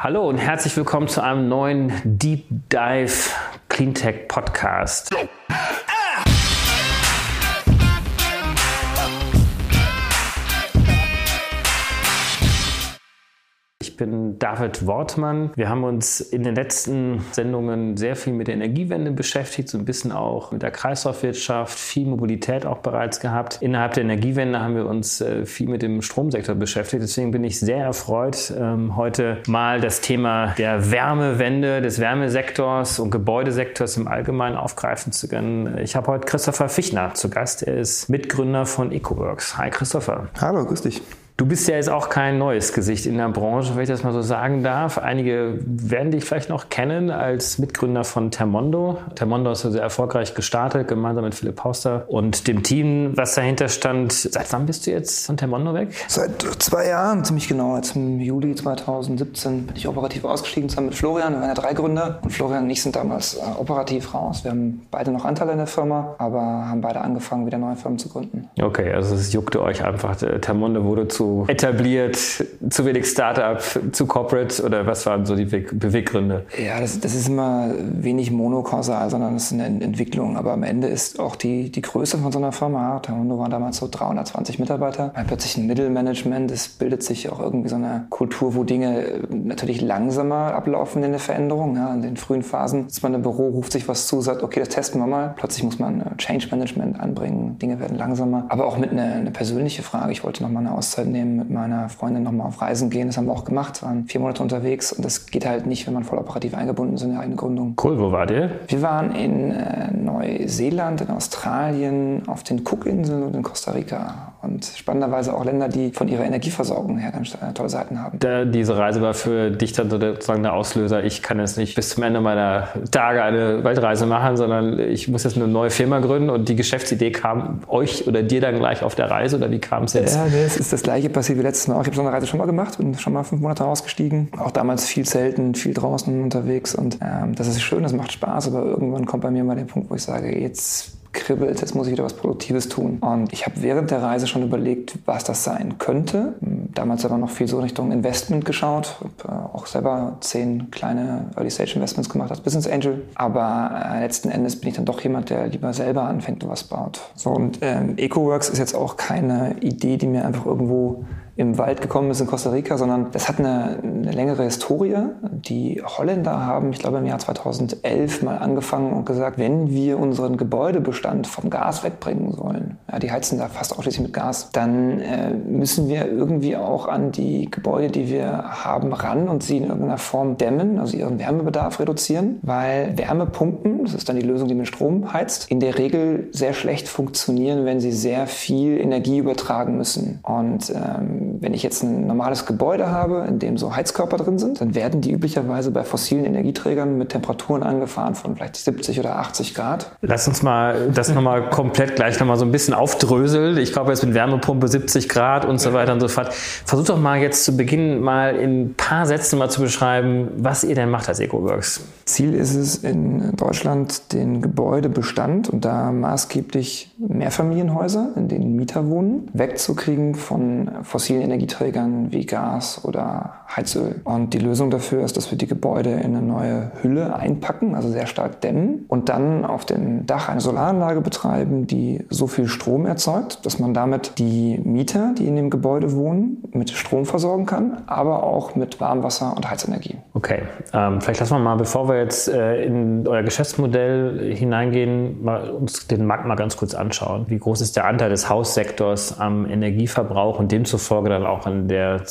Hallo und herzlich willkommen zu einem neuen Deep Dive Cleantech Podcast. Bin David Wortmann. Wir haben uns in den letzten Sendungen sehr viel mit der Energiewende beschäftigt, so ein bisschen auch mit der Kreislaufwirtschaft, viel Mobilität auch bereits gehabt. Innerhalb der Energiewende haben wir uns äh, viel mit dem Stromsektor beschäftigt. Deswegen bin ich sehr erfreut, ähm, heute mal das Thema der Wärmewende, des Wärmesektors und Gebäudesektors im Allgemeinen aufgreifen zu können. Ich habe heute Christopher Fichner zu Gast. Er ist Mitgründer von EcoWorks. Hi Christopher. Hallo, grüß dich. Du bist ja jetzt auch kein neues Gesicht in der Branche, wenn ich das mal so sagen darf. Einige werden dich vielleicht noch kennen als Mitgründer von Termondo. Termondo ist ja sehr erfolgreich gestartet, gemeinsam mit Philipp Hauster und dem Team, was dahinter stand. Seit wann bist du jetzt von Termondo weg? Seit zwei Jahren, ziemlich genau. Jetzt im Juli 2017 bin ich operativ ausgestiegen, zusammen mit Florian. Wir waren ja drei Gründer und Florian und ich sind damals äh, operativ raus. Wir haben beide noch Anteile in der Firma, aber haben beide angefangen, wieder neue Firmen zu gründen. Okay, also es juckte euch einfach. Termondo wurde zu etabliert, zu wenig Startup, zu Corporate oder was waren so die Beweggründe? Ja, das, das ist immer wenig monokausal, sondern es ist eine Entwicklung. Aber am Ende ist auch die, die Größe von so einer Firma, Tahundo waren damals so 320 Mitarbeiter, plötzlich ein Mittelmanagement, es bildet sich auch irgendwie so eine Kultur, wo Dinge natürlich langsamer ablaufen in der Veränderung. Ja, in den frühen Phasen ist man im Büro, ruft sich was zu, sagt, okay, das testen wir mal. Plötzlich muss man Change Management anbringen, Dinge werden langsamer. Aber auch mit einer eine persönliche Frage. Ich wollte noch mal eine Auszeit nehmen nehmen, mit meiner Freundin nochmal auf Reisen gehen. Das haben wir auch gemacht, waren vier Monate unterwegs und das geht halt nicht, wenn man voll operativ eingebunden ist in der eigenen Gründung. Cool, wo wart ihr? Wir waren in äh, Neuseeland, in Australien, auf den Cookinseln und in Costa Rica. Und spannenderweise auch Länder, die von ihrer Energieversorgung her ganz äh, tolle Seiten haben. Da, diese Reise war für dich dann sozusagen der Auslöser. Ich kann jetzt nicht bis zum Ende meiner Tage eine Weltreise machen, sondern ich muss jetzt eine neue Firma gründen und die Geschäftsidee kam euch oder dir dann gleich auf der Reise oder wie kam es jetzt? Ja, das ist das gleiche passiert wie letztes Mal. Ich habe so eine Reise schon mal gemacht, bin schon mal fünf Monate ausgestiegen. Auch damals viel selten, viel draußen unterwegs und ähm, das ist schön, das macht Spaß, aber irgendwann kommt bei mir mal der Punkt, wo ich sage, jetzt kribbelt, jetzt muss ich wieder was Produktives tun. Und ich habe während der Reise schon überlegt, was das sein könnte. Damals aber noch viel so Richtung Investment geschaut. Habe äh, auch selber zehn kleine Early-Stage-Investments gemacht als Business Angel. Aber äh, letzten Endes bin ich dann doch jemand, der lieber selber anfängt und was baut. So, und ähm, EcoWorks ist jetzt auch keine Idee, die mir einfach irgendwo im Wald gekommen ist in Costa Rica, sondern das hat eine, eine, längere Historie. Die Holländer haben, ich glaube, im Jahr 2011 mal angefangen und gesagt, wenn wir unseren Gebäudebestand vom Gas wegbringen sollen, ja, die heizen da fast ausschließlich mit Gas, dann äh, müssen wir irgendwie auch an die Gebäude, die wir haben, ran und sie in irgendeiner Form dämmen, also ihren Wärmebedarf reduzieren, weil Wärmepumpen, das ist dann die Lösung, die mit Strom heizt, in der Regel sehr schlecht funktionieren, wenn sie sehr viel Energie übertragen müssen. Und ähm, wenn ich jetzt ein normales Gebäude habe, in dem so Heizkörper drin sind, dann werden die üblicherweise bei fossilen Energieträgern mit Temperaturen angefahren von vielleicht 70 oder 80 Grad. Lass uns mal das nochmal komplett gleich nochmal so ein bisschen aufdröseln. Ich glaube jetzt mit Wärmepumpe 70 Grad und so weiter und so fort. Versuch doch mal jetzt zu Beginn mal in ein paar Sätzen mal zu beschreiben, was ihr denn macht als EcoWorks. Ziel ist es in Deutschland den Gebäudebestand und da maßgeblich Mehrfamilienhäuser, in denen Mieter wohnen, wegzukriegen von fossilen fossilen Energieträgern wie Gas oder Heizöl. Und die Lösung dafür ist, dass wir die Gebäude in eine neue Hülle einpacken, also sehr stark dämmen und dann auf dem Dach eine Solaranlage betreiben, die so viel Strom erzeugt, dass man damit die Mieter, die in dem Gebäude wohnen, mit Strom versorgen kann, aber auch mit Warmwasser und Heizenergie. Okay, ähm, vielleicht lassen wir mal, bevor wir jetzt äh, in euer Geschäftsmodell hineingehen, mal uns den Markt mal ganz kurz anschauen. Wie groß ist der Anteil des Haussektors am Energieverbrauch und demzufolge Folge dann auch an der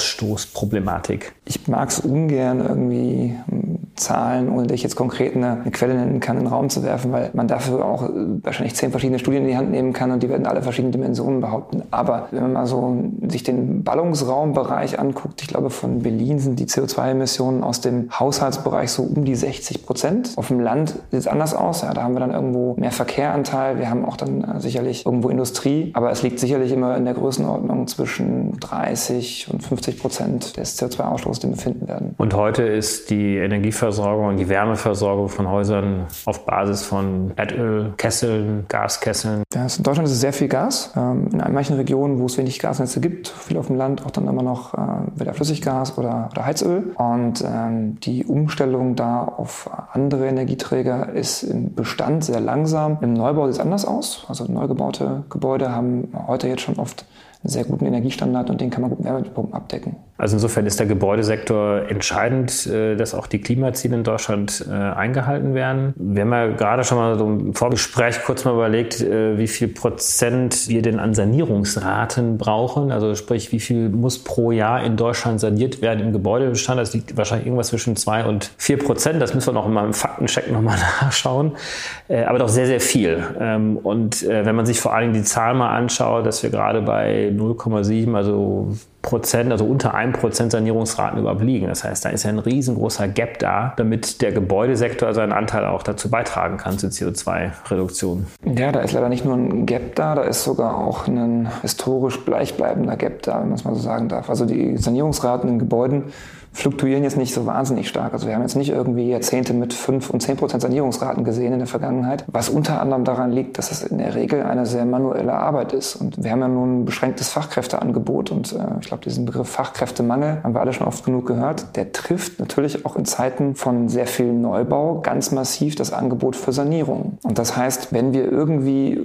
CO2-Ausstoßproblematik? Ich mag es ungern irgendwie hm, Zahlen, ohne dass ich jetzt konkret eine, eine, Quelle nennen kann, in den Raum zu werfen, weil man dafür auch äh, wahrscheinlich zehn verschiedene Studien in die Hand nehmen kann und die werden alle verschiedene Dimensionen behaupten. Aber wenn man mal so sich den Ballungsraumbereich anguckt, ich glaube von Berlin sind die CO2-Emissionen aus dem Haushaltsbereich so um die 60 Prozent. Auf dem Land sieht es anders aus. Ja, da haben wir dann irgendwo mehr Verkehranteil. Wir haben auch dann äh, sicherlich irgendwo Industrie. Aber es liegt sicherlich immer in der Größenordnung zwischen 30 und 50 Prozent des CO2-Ausstoßes, den wir finden werden. Und heute ist die Energieversorgung Energieversorgung und die Wärmeversorgung von Häusern auf Basis von Erdölkesseln, Gaskesseln? Ja, in Deutschland ist es sehr viel Gas. Ähm, in manchen Regionen, wo es wenig Gasnetze gibt, viel auf dem Land, auch dann immer noch äh, wieder Flüssiggas oder, oder Heizöl. Und ähm, die Umstellung da auf andere Energieträger ist im Bestand sehr langsam. Im Neubau sieht es anders aus. Also neu gebaute Gebäude haben heute jetzt schon oft sehr guten Energiestandard und den kann man gut mit Wärmepumpen abdecken. Also insofern ist der Gebäudesektor entscheidend, äh, dass auch die Klimaziele in Deutschland äh, eingehalten werden. Wir haben ja gerade schon mal so im Vorgespräch kurz mal überlegt, äh, wie viel Prozent wir denn an Sanierungsraten brauchen. Also sprich, wie viel muss pro Jahr in Deutschland saniert werden im Gebäudebestand. Das liegt wahrscheinlich irgendwas zwischen zwei und vier Prozent. Das müssen wir noch mal im Faktencheck nochmal nachschauen. Aber doch sehr, sehr viel. Ähm, und wenn man sich vor allen Dingen die Zahl mal anschaut, dass wir gerade bei 0,7, also Prozent, also unter einem Prozent Sanierungsraten überhaupt. Das heißt, da ist ja ein riesengroßer Gap da, damit der Gebäudesektor seinen Anteil auch dazu beitragen kann zur CO2-Reduktion. Ja, da ist leider nicht nur ein Gap da, da ist sogar auch ein historisch gleichbleibender Gap da, wenn man es mal so sagen darf. Also die Sanierungsraten in Gebäuden fluktuieren jetzt nicht so wahnsinnig stark. Also wir haben jetzt nicht irgendwie Jahrzehnte mit 5 und 10 Prozent Sanierungsraten gesehen in der Vergangenheit, was unter anderem daran liegt, dass es in der Regel eine sehr manuelle Arbeit ist. Und wir haben ja nun ein beschränktes Fachkräfteangebot und äh, ich glaube, diesen Begriff Fachkräftemangel haben wir alle schon oft genug gehört. Der trifft natürlich auch in Zeiten von sehr viel Neubau ganz massiv das Angebot für Sanierung. Und das heißt, wenn wir irgendwie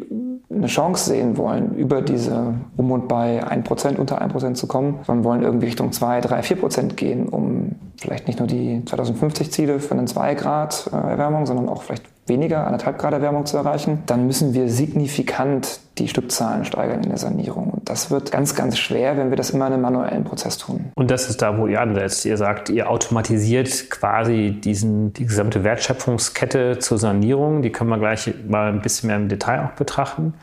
eine Chance sehen wollen, über diese um und bei 1%, unter 1% zu kommen, sondern wollen irgendwie Richtung 2, 3, 4% gehen, um vielleicht nicht nur die 2050-Ziele für einen 2 Grad äh, Erwärmung, sondern auch vielleicht weniger, anderthalb Grad Erwärmung zu erreichen, dann müssen wir signifikant die Stückzahlen steigern in der Sanierung. Und das wird ganz, ganz schwer, wenn wir das immer in einem manuellen Prozess tun. Und das ist da, wo ihr ansetzt. Ihr sagt, ihr automatisiert quasi diesen, die gesamte Wertschöpfungskette zur Sanierung. Die können wir gleich mal ein bisschen mehr im Detail auch betrachten.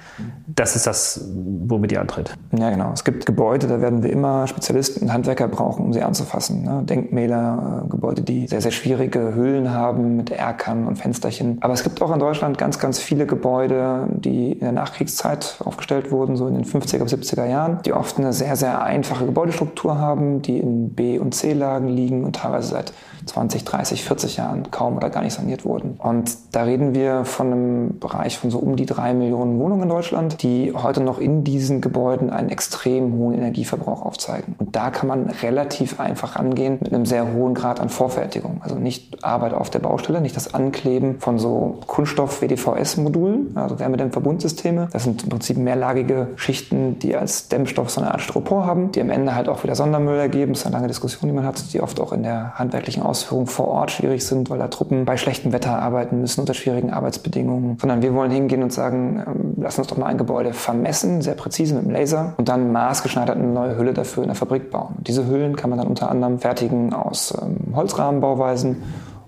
Das ist das, womit ihr antritt. Ja, genau. Es gibt Gebäude, da werden wir immer Spezialisten und Handwerker brauchen, um sie anzufassen. Ne? Denkmäler, äh, Gebäude, die sehr, sehr schwierige Hüllen haben mit Erkern und Fensterchen. Aber es gibt auch in Deutschland ganz, ganz viele Gebäude, die in der Nachkriegszeit aufgestellt wurden, so in den 50er, 70er Jahren, die oft eine sehr, sehr einfache Gebäudestruktur haben, die in B- und C-Lagen liegen und teilweise seit 20, 30, 40 Jahren kaum oder gar nicht saniert wurden. Und da reden wir von einem Bereich von so um die drei Millionen Wohnungen in Deutschland, die heute noch in diesen Gebäuden einen extrem hohen Energieverbrauch aufzeigen. Und da kann man relativ einfach rangehen mit einem sehr hohen Grad an Vorfertigung. Also nicht Arbeit auf der Baustelle, nicht das Ankleben von so Kunststoff-WDVS-Modulen, also Wärmedämmverbundsysteme. Das sind im Prinzip mehrlagige Schichten, die als Dämmstoff so eine Art Styropor haben, die am Ende halt auch wieder Sondermüll ergeben. Das ist eine lange Diskussion, die man hat, die oft auch in der handwerklichen Ausführung vor Ort schwierig sind, weil da Truppen bei schlechtem Wetter arbeiten müssen, unter schwierigen Arbeitsbedingungen. Sondern wir wollen hingehen und sagen, ähm, lass uns doch mal ein Gebäude vermessen, sehr präzise mit dem Laser und dann maßgeschneidert eine neue Hülle dafür in der Fabrik bauen. Diese Hüllen kann man dann unter anderem fertigen aus ähm, Holzrahmenbauweisen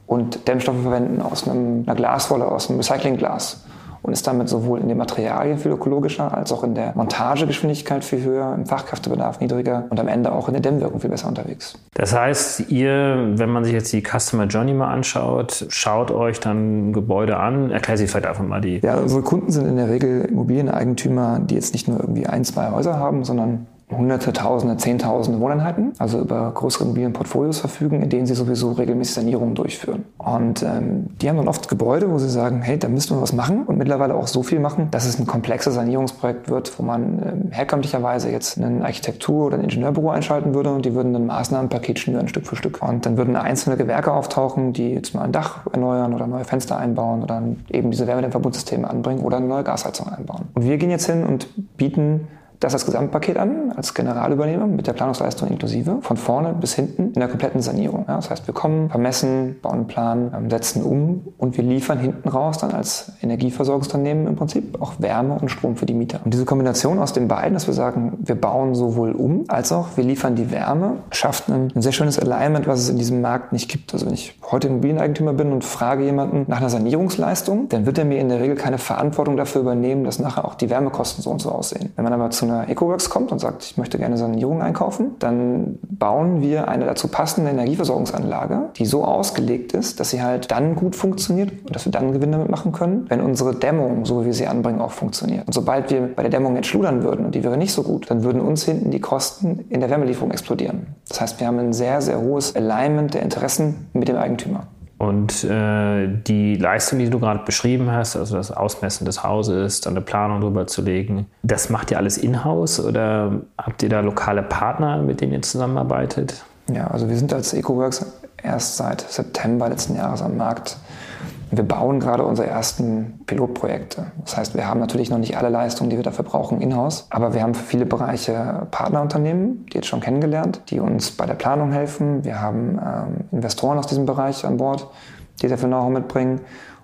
und Dämmstoffe verwenden aus einem, einer Glaswolle, aus einem Recyclingglas und ist damit sowohl in den Materialien viel ökologischer als auch in der Montagegeschwindigkeit viel höher, im Fachkräftebedarf niedriger und am Ende auch in der Dämmwirkung viel besser unterwegs. Das heißt, ihr, wenn man sich jetzt die Customer Journey mal anschaut, schaut euch dann Gebäude an, erklärt sich vielleicht einfach mal die. Ja, unsere Kunden sind in der Regel Immobilieneigentümer, die jetzt nicht nur irgendwie ein, zwei Häuser haben, sondern Hunderte, Tausende, Zehntausende Wohneinheiten, also über größere Immobilienportfolios verfügen, in denen sie sowieso regelmäßig Sanierungen durchführen. Und ähm, die haben dann oft Gebäude, wo sie sagen, hey, da müssten wir was machen und mittlerweile auch so viel machen, dass es ein komplexes Sanierungsprojekt wird, wo man ähm, herkömmlicherweise jetzt ein Architektur- oder ein Ingenieurbüro einschalten würde und die würden ein Maßnahmenpaket schnüren Stück für Stück. Und dann würden einzelne Gewerke auftauchen, die jetzt mal ein Dach erneuern oder neue Fenster einbauen oder eben diese Wärmedämmverbundsysteme anbringen oder eine neue Gasheizung einbauen. Und wir gehen jetzt hin und bieten das als Gesamtpaket an, als Generalübernehmer mit der Planungsleistung inklusive, von vorne bis hinten in der kompletten Sanierung. Ja, das heißt, wir kommen, vermessen, bauen einen Plan, ähm, setzen um und wir liefern hinten raus dann als Energieversorgungsunternehmen im Prinzip auch Wärme und Strom für die Mieter. Und diese Kombination aus den beiden, dass wir sagen, wir bauen sowohl um, als auch wir liefern die Wärme, schafft ein, ein sehr schönes Alignment, was es in diesem Markt nicht gibt. Also wenn ich heute Immobilieneigentümer bin und frage jemanden nach einer Sanierungsleistung, dann wird er mir in der Regel keine Verantwortung dafür übernehmen, dass nachher auch die Wärmekosten so und so aussehen. Wenn man aber zu einer EcoWorks kommt und sagt, ich möchte gerne Sanierung einkaufen, dann bauen wir eine dazu passende Energieversorgungsanlage, die so ausgelegt ist, dass sie halt dann gut funktioniert und dass wir dann Gewinn damit machen können, wenn unsere Dämmung, so wie wir sie anbringen, auch funktioniert. Und sobald wir bei der Dämmung jetzt schludern würden und die wäre nicht so gut, dann würden uns hinten die Kosten in der Wärmelieferung explodieren. Das heißt, wir haben ein sehr, sehr hohes Alignment der Interessen mit dem Eigentümer. Und äh, die Leistung, die du gerade beschrieben hast, also das Ausmessen des Hauses, dann eine Planung drüber zu legen, das macht ihr alles in-house oder habt ihr da lokale Partner, mit denen ihr zusammenarbeitet? Ja, also wir sind als EcoWorks erst seit September letzten Jahres am Markt. Wir bauen gerade unsere ersten Pilotprojekte. Das heißt, wir haben natürlich noch nicht alle Leistungen, die wir dafür brauchen, in-house. Aber wir haben für viele Bereiche Partnerunternehmen, die jetzt schon kennengelernt, die uns bei der Planung helfen. Wir haben ähm, Investoren aus diesem Bereich an Bord, die dafür Know-how mitbringen.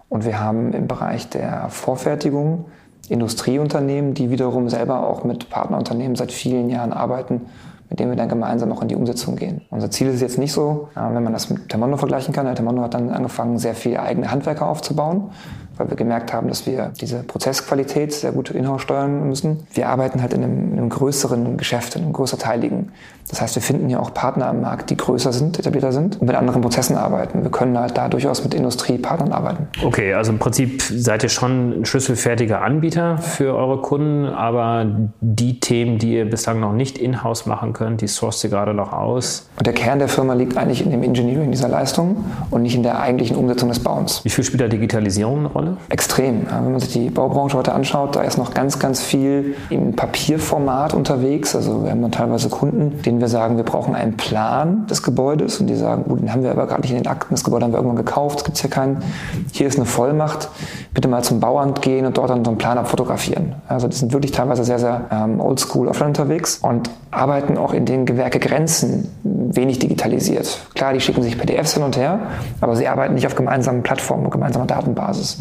Und wir haben im Bereich der Vorfertigung Industrieunternehmen, die wiederum selber auch mit Partnerunternehmen seit vielen Jahren arbeiten mit dem wir dann gemeinsam auch in die Umsetzung gehen. Unser Ziel ist jetzt nicht so, äh, wenn man das mit Termondo vergleichen kann. Der Termondo hat dann angefangen, sehr viele eigene Handwerker aufzubauen weil wir gemerkt haben, dass wir diese Prozessqualität sehr gut in-house steuern müssen. Wir arbeiten halt in einem, in einem größeren Geschäft, in einem größerteiligen. Das heißt, wir finden ja auch Partner am Markt, die größer sind, etablierter sind und mit anderen Prozessen arbeiten. Wir können halt da durchaus mit Industriepartnern arbeiten. Okay, also im Prinzip seid ihr schon ein schlüsselfertiger Anbieter für eure Kunden, aber die Themen, die ihr bislang noch nicht in-house machen könnt, die sourced ihr gerade noch aus. Und der Kern der Firma liegt eigentlich in dem Engineering dieser Leistung und nicht in der eigentlichen Umsetzung des Bauens. Wie viel spielt da Digitalisierung eine Rolle? Extrem. Wenn man sich die Baubranche heute anschaut, da ist noch ganz, ganz viel im Papierformat unterwegs. Also wir haben dann teilweise Kunden, denen wir sagen, wir brauchen einen Plan des Gebäudes und die sagen, gut, den haben wir aber gerade nicht in den Akten, das Gebäude haben wir irgendwann gekauft, es gibt hier keinen. Hier ist eine Vollmacht, bitte mal zum Bauamt gehen und dort dann so einen Plan abfotografieren. Also die sind wirklich teilweise sehr, sehr ähm, oldschool offline unterwegs und arbeiten auch in den Gewerkegrenzen wenig digitalisiert. Klar, die schicken sich PDFs hin und her, aber sie arbeiten nicht auf gemeinsamen Plattformen und gemeinsamer Datenbasis.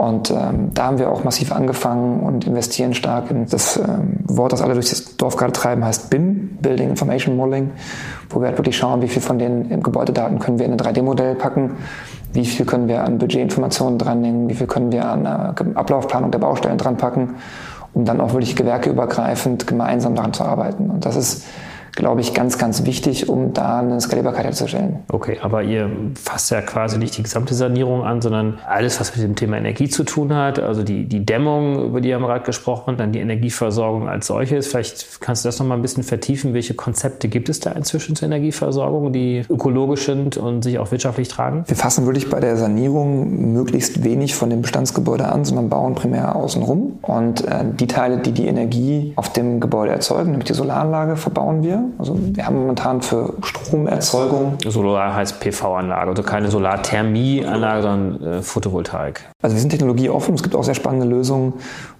Und ähm, da haben wir auch massiv angefangen und investieren stark in das ähm, Wort, das alle durch das Dorf gerade treiben, heißt BIM, Building Information Modeling, wo wir halt wirklich schauen, wie viel von den Gebäudedaten können wir in ein 3D-Modell packen, wie viel können wir an Budgetinformationen dranhängen, wie viel können wir an äh, Ablaufplanung der Baustellen dranpacken, um dann auch wirklich gewerkeübergreifend gemeinsam daran zu arbeiten. Und das ist glaube ich, ganz, ganz wichtig, um da eine Skalierbarkeit herzustellen. Okay, aber ihr fasst ja quasi nicht die gesamte Sanierung an, sondern alles, was mit dem Thema Energie zu tun hat, also die, die Dämmung, über die haben wir gerade gesprochen, dann die Energieversorgung als solches. Vielleicht kannst du das nochmal ein bisschen vertiefen. Welche Konzepte gibt es da inzwischen zur Energieversorgung, die ökologisch sind und sich auch wirtschaftlich tragen? Wir fassen wirklich bei der Sanierung möglichst wenig von dem Bestandsgebäude an, sondern bauen primär außen rum. Und äh, die Teile, die die Energie auf dem Gebäude erzeugen, nämlich die Solaranlage, verbauen wir also wir haben momentan für Stromerzeugung. Solar heißt PV-Anlage, also keine Solarthermieanlage, sondern äh, Photovoltaik. Also wir sind technologieoffen. Es gibt auch sehr spannende Lösungen,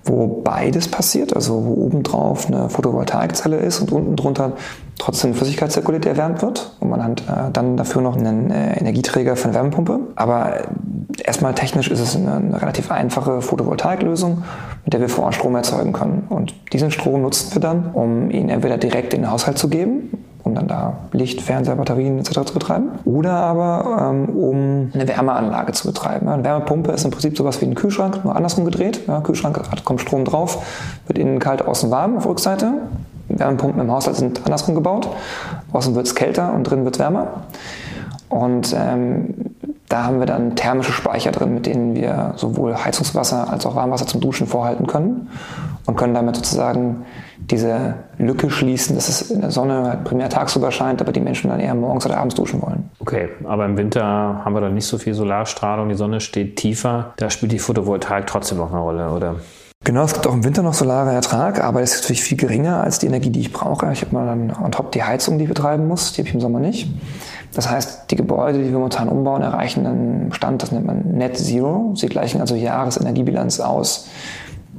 wo beides passiert. Also wo obendrauf eine Photovoltaikzelle ist und unten drunter trotzdem Flüssigkeit erwärmt wird und man hat äh, dann dafür noch einen äh, Energieträger für eine Wärmepumpe. Aber äh, erstmal technisch ist es eine, eine relativ einfache Photovoltaiklösung, mit der wir vor Ort Strom erzeugen können. Und diesen Strom nutzen wir dann, um ihn entweder direkt in den Haushalt zu geben, um dann da Licht, Fernseher, Batterien etc. zu betreiben. Oder aber ähm, um eine Wärmeanlage zu betreiben. Eine Wärmepumpe ist im Prinzip sowas wie ein Kühlschrank, nur andersrum gedreht. Ja, Kühlschrank kommt Strom drauf, wird innen kalt, außen warm auf Rückseite. Wärmepumpen im Haushalt sind andersrum gebaut. Außen wird es kälter und drin wird es wärmer. Und ähm, da haben wir dann thermische Speicher drin, mit denen wir sowohl Heizungswasser als auch Warmwasser zum Duschen vorhalten können und können damit sozusagen diese Lücke schließen, dass es in der Sonne primär tagsüber scheint, aber die Menschen dann eher morgens oder abends duschen wollen. Okay, aber im Winter haben wir dann nicht so viel Solarstrahlung, die Sonne steht tiefer. Da spielt die Photovoltaik trotzdem noch eine Rolle, oder? Genau, es gibt auch im Winter noch solarer Ertrag, aber es ist natürlich viel geringer als die Energie, die ich brauche. Ich habe mal dann on top die Heizung, die ich betreiben muss, die habe ich im Sommer nicht. Das heißt, die Gebäude, die wir momentan umbauen, erreichen einen Stand, das nennt man Net Zero. Sie gleichen also Jahresenergiebilanz aus.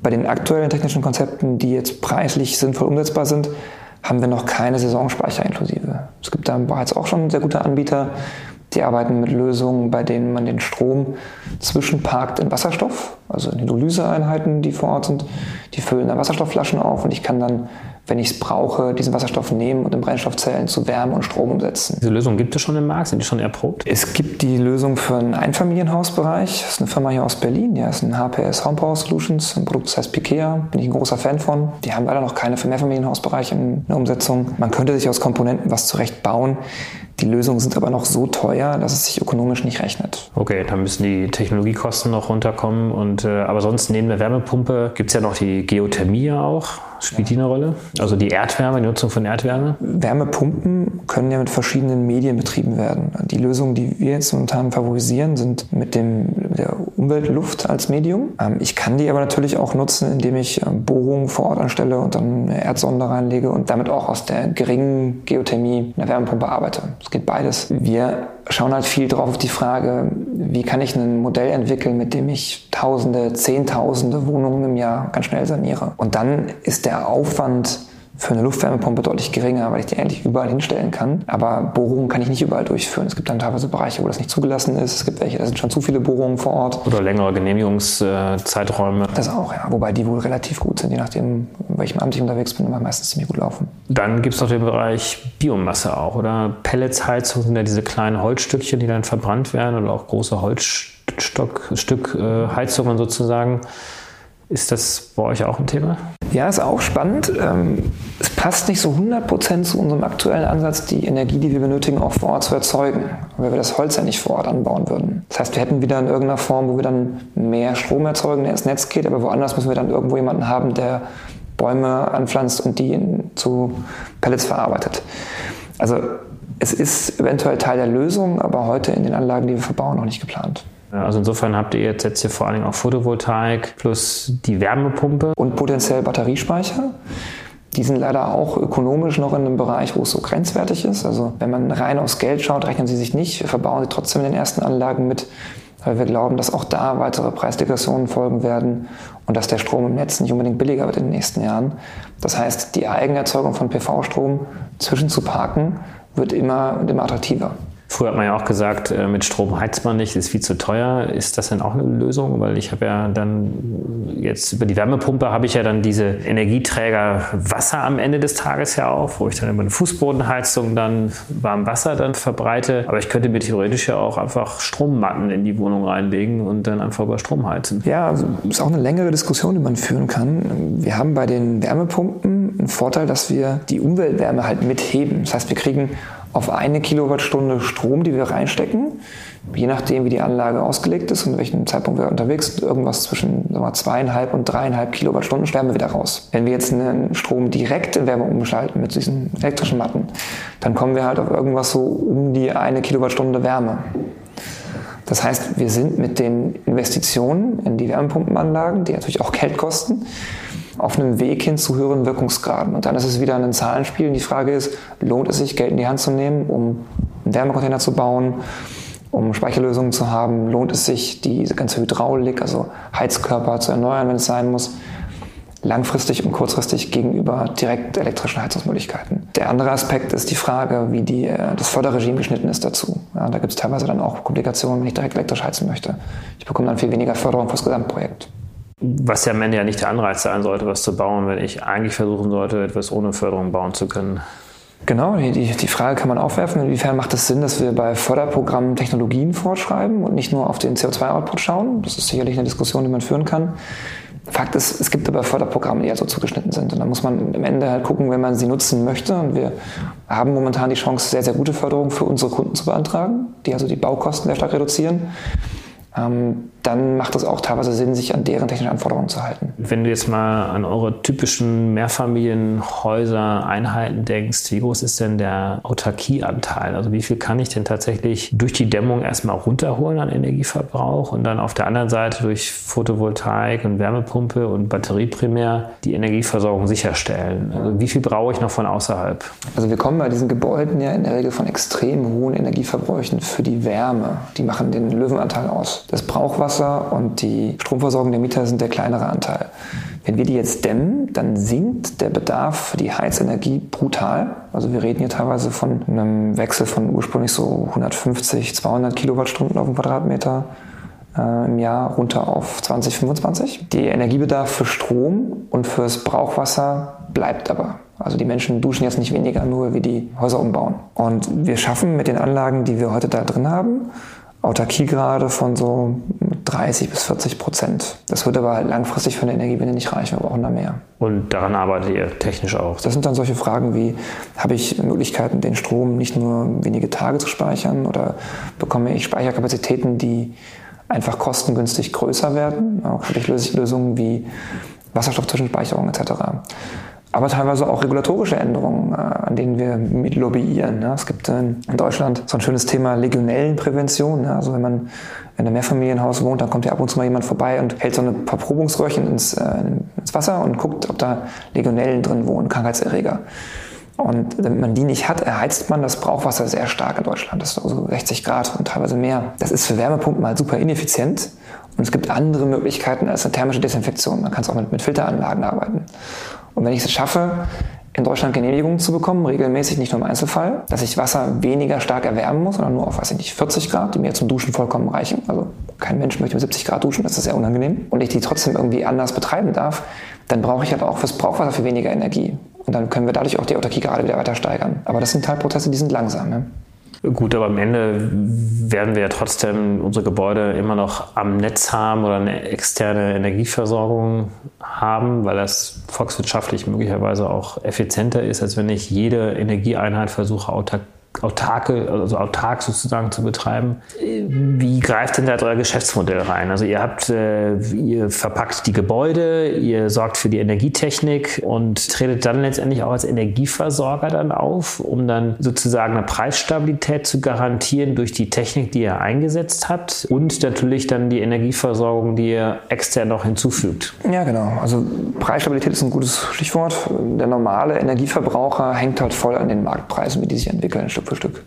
Bei den aktuellen technischen Konzepten, die jetzt preislich sinnvoll umsetzbar sind, haben wir noch keine Saisonspeicher inklusive. Es gibt da bereits auch schon sehr gute Anbieter, die arbeiten mit Lösungen, bei denen man den Strom zwischenparkt in Wasserstoff, also in Hydrolyseeinheiten, die vor Ort sind. Die füllen dann Wasserstoffflaschen auf und ich kann dann wenn ich es brauche, diesen Wasserstoff nehmen und in Brennstoffzellen zu Wärme und Strom umsetzen. Diese Lösung gibt es schon im Markt? Sind die schon erprobt? Es gibt die Lösung für einen Einfamilienhausbereich. Das ist eine Firma hier aus Berlin. Die heißt ein HPS Home Power Solutions. Ein Produkt, das heißt Pikea. Bin ich ein großer Fan von. Die haben leider noch keine für Mehrfamilienhausbereich in der Umsetzung. Man könnte sich aus Komponenten was zurecht bauen Die Lösungen sind aber noch so teuer, dass es sich ökonomisch nicht rechnet. Okay, dann müssen die Technologiekosten noch runterkommen. Und, äh, aber sonst neben der Wärmepumpe gibt es ja noch die Geothermie auch. Spielt die eine Rolle? Also die Erdwärme, die Nutzung von Erdwärme? Wärmepumpen können ja mit verschiedenen Medien betrieben werden. Die Lösungen, die wir jetzt momentan favorisieren, sind mit, dem, der Umweltluft als Medium. Ähm, ich kann die aber natürlich auch nutzen, indem ich ähm, Bohrungen vor Ort anstelle und dann eine Erdsonde reinlege und damit auch aus der geringen Geothermie eine Wärmepumpe arbeite. Es geht beides. Wir schauen halt viel drauf auf die Frage, wie kann ich ein Modell entwickeln, mit dem ich Tausende, Zehntausende Wohnungen im Jahr ganz schnell saniere. Und dann ist der Aufwand für eine Luftwärmepumpe deutlich geringer, weil ich die eigentlich überall hinstellen kann. Aber Bohrungen kann ich nicht überall durchführen. Es gibt dann teilweise Bereiche, wo das nicht zugelassen ist. Es gibt welche, da sind schon zu viele Bohrungen vor Ort. Oder längere Genehmigungszeiträume. Das auch, ja. Wobei die wohl relativ gut sind, je nachdem, in welchem Amt ich unterwegs bin, aber meistens ziemlich gut laufen. Dann gibt es noch den Bereich Biomasse auch, oder? Pelletsheizung sind ja diese kleinen Holzstückchen, die dann verbrannt werden oder auch große Holzstückheizungen sozusagen. Ist das bei euch auch ein Thema? Ja, ist auch spannend. Ähm, es passt nicht so 100% zu unserem aktuellen Ansatz, die Energie, die wir benötigen, auch vor Ort zu erzeugen, weil wir das Holz ja nicht vor Ort anbauen würden. Das heißt, wir hätten wieder in irgendeiner Form, wo wir dann mehr Strom erzeugen, der ins Netz geht, aber woanders müssen wir dann irgendwo jemanden haben, der Bäume anpflanzt und die zu Pellets verarbeitet. Also es ist eventuell Teil der Lösung, aber heute in den Anlagen, die wir verbauen, noch nicht geplant. Also insofern habt ihr jetzt, jetzt hier vor allen Dingen auch Photovoltaik plus die Wärmepumpe. Und potenziell Batteriespeicher. Die sind leider auch ökonomisch noch in einem Bereich, wo es so grenzwertig ist. Also wenn man rein aufs Geld schaut, rechnen sie sich nicht, verbauen sie trotzdem in den ersten Anlagen mit, weil wir glauben, dass auch da weitere Preisdegressionen folgen werden und dass der Strom im Netz nicht unbedingt billiger wird in den nächsten Jahren. Das heißt, die Eigenerzeugung von PV-Strom zwischen zu parken wird immer und immer attraktiver. Früher hat man ja auch gesagt, äh, mit Strom heizt man nicht, ist viel zu teuer. Ist das denn auch eine Lösung? Weil ich habe ja dann jetzt über die Wärmepumpe habe ich ja dann diese Energieträger Wasser am Ende des Tages ja auch, wo ich dann über eine Fußbodenheizung dann warm Wasser dann verbreite. Aber ich könnte mir theoretisch ja auch einfach Strommatten in die Wohnung reinlegen und dann einfach über Strom heizen. Ja, also ist auch eine längere Diskussion, die man führen kann. Wir haben bei den Wärmepumpen einen Vorteil, dass wir die Umweltwärme halt mitheben. Das heißt, wir kriegen auf eine Kilowattstunde Strom, die wir reinstecken, je nachdem, wie die Anlage ausgelegt ist und welchem Zeitpunkt wir unterwegs sind, irgendwas zwischen wir, zweieinhalb und dreieinhalb Kilowattstunden schwärmen wir wieder raus. Wenn wir jetzt einen Strom direkt in Wärme umschalten mit diesen elektrischen Matten, dann kommen wir halt auf irgendwas so um die eine Kilowattstunde Wärme. Das heißt, wir sind mit den Investitionen in die Wärmepumpenanlagen, die natürlich auch Geld kosten, auf einem Weg hin zu höheren Wirkungsgraden. Und dann ist es wieder ein Zahlenspiel. Und die Frage ist, lohnt es sich, Geld in die Hand zu nehmen, um einen Wärmecontainer zu bauen, um Speicherlösungen zu haben? Lohnt es sich, diese ganze Hydraulik, also Heizkörper zu erneuern, wenn es sein muss? langfristig und kurzfristig gegenüber direkt elektrischen Heizungsmöglichkeiten. Der andere Aspekt ist die Frage, wie die, äh, das Förderregime geschnitten ist dazu. Ja, da gibt es teilweise dann auch Komplikationen, wenn ich direkt elektrisch heizen möchte. Ich bekomme dann viel weniger Förderung fürs Gesamtprojekt was ja am Ende ja nicht der Anreiz sein sollte, was zu bauen, wenn ich eigentlich versuchen sollte, etwas ohne Förderung bauen zu können. Genau, die, die Frage kann man aufwerfen, inwiefern macht es Sinn, dass wir bei Förderprogrammen Technologien vorschreiben und nicht nur auf den CO2-Output schauen. Das ist sicherlich eine Diskussion, die man führen kann. Fakt ist, es gibt aber Förderprogramme, die ja so zugeschnitten sind. Und da muss man am Ende halt gucken, wenn man sie nutzen möchte. Und wir haben momentan die Chance, sehr, sehr gute Förderung für unsere Kunden zu beantragen, die also die Baukosten sehr stark reduzieren. Ähm, dann macht es auch teilweise Sinn, sich an deren technischen Anforderungen zu halten. Wenn du jetzt mal an eure typischen Mehrfamilienhäuser, Einheiten denkst, wie groß ist denn der Autarkieanteil? Also wie viel kann ich denn tatsächlich durch die Dämmung erstmal runterholen an Energieverbrauch und dann auf der anderen Seite durch Photovoltaik und Wärmepumpe und Batterie primär die Energieversorgung sicherstellen? Also wie viel brauche ich noch von außerhalb? Also wir kommen bei diesen Gebäuden ja in der Regel von extrem hohen Energieverbräuchen für die Wärme. Die machen den Löwenanteil aus. Das Brauchwasser Wasser und die Stromversorgung der Mieter sind der kleinere Anteil. Wenn wir die jetzt dämmen, dann sinkt der Bedarf für die Heizenergie brutal. Also wir reden hier teilweise von einem Wechsel von ursprünglich so 150, 200 Kilowattstunden auf den Quadratmeter äh, im Jahr runter auf 20, 25. Der Energiebedarf für Strom und fürs Brauchwasser bleibt aber. Also die Menschen duschen jetzt nicht weniger, nur wie die Häuser umbauen. Und wir schaffen mit den Anlagen, die wir heute da drin haben, Autarkiegrade von so 30 bis 40 Prozent. Das wird aber langfristig für eine Energiewende nicht reichen, wir brauchen da mehr. Und daran arbeitet ihr technisch auch? Das sind dann solche Fragen wie, habe ich Möglichkeiten, den Strom nicht nur wenige Tage zu speichern oder bekomme ich Speicherkapazitäten, die einfach kostengünstig größer werden? Auch habe ich Lösungen wie Wasserstoffzwischenspeicherung etc aber teilweise auch regulatorische Änderungen, äh, an denen wir mit lobbyieren. Es gibt in Deutschland so ein schönes Thema Legionellenprävention. Also wenn man in einem Mehrfamilienhaus wohnt, dann kommt ja ab und zu mal jemand vorbei und hält so ein paar Probungsröhrchen ins, äh, ins Wasser und guckt, ob da Legionellen drin wohnen, Krankheitserreger. Und damit man die nicht hat, erheizt man das Brauchwasser sehr stark in Deutschland. Das ist so 60 Grad und teilweise mehr. Das ist für Wärmepumpen mal super ineffizient. Und es gibt andere Möglichkeiten als eine thermische Desinfektion. Man kann es auch mit, mit Filteranlagen arbeiten. Und wenn ich es schaffe, in Deutschland Genehmigungen zu bekommen, regelmäßig, nicht nur im Einzelfall, dass ich Wasser weniger stark erwärmen muss, sondern nur auf, weiß ich nicht, 40 Grad, die mir zum Duschen vollkommen reichen. Also kein Mensch möchte mit 70 Grad duschen, das ist sehr unangenehm. Und ich die trotzdem irgendwie anders betreiben darf, dann brauche ich halt auch fürs Brauchwasser für weniger Energie. Und dann können wir dadurch auch die Autarkie gerade wieder weiter steigern. Aber das sind Teilprozesse, die sind langsam. Ne? Gut, aber am Ende werden wir ja trotzdem unsere Gebäude immer noch am Netz haben oder eine externe Energieversorgung haben, weil das volkswirtschaftlich möglicherweise auch effizienter ist, als wenn ich jede Energieeinheit versuche, autark autarke, also autark sozusagen zu betreiben. Wie greift denn da euer Geschäftsmodell rein? Also ihr habt, äh, ihr verpackt die Gebäude, ihr sorgt für die Energietechnik und tretet dann letztendlich auch als Energieversorger dann auf, um dann sozusagen eine Preisstabilität zu garantieren durch die Technik, die ihr eingesetzt habt und natürlich dann die Energieversorgung, die ihr extern noch hinzufügt. Ja, genau. Also Preisstabilität ist ein gutes Stichwort. Der normale Energieverbraucher hängt halt voll an den Marktpreisen, wie die sich entwickeln. Stück für Stück.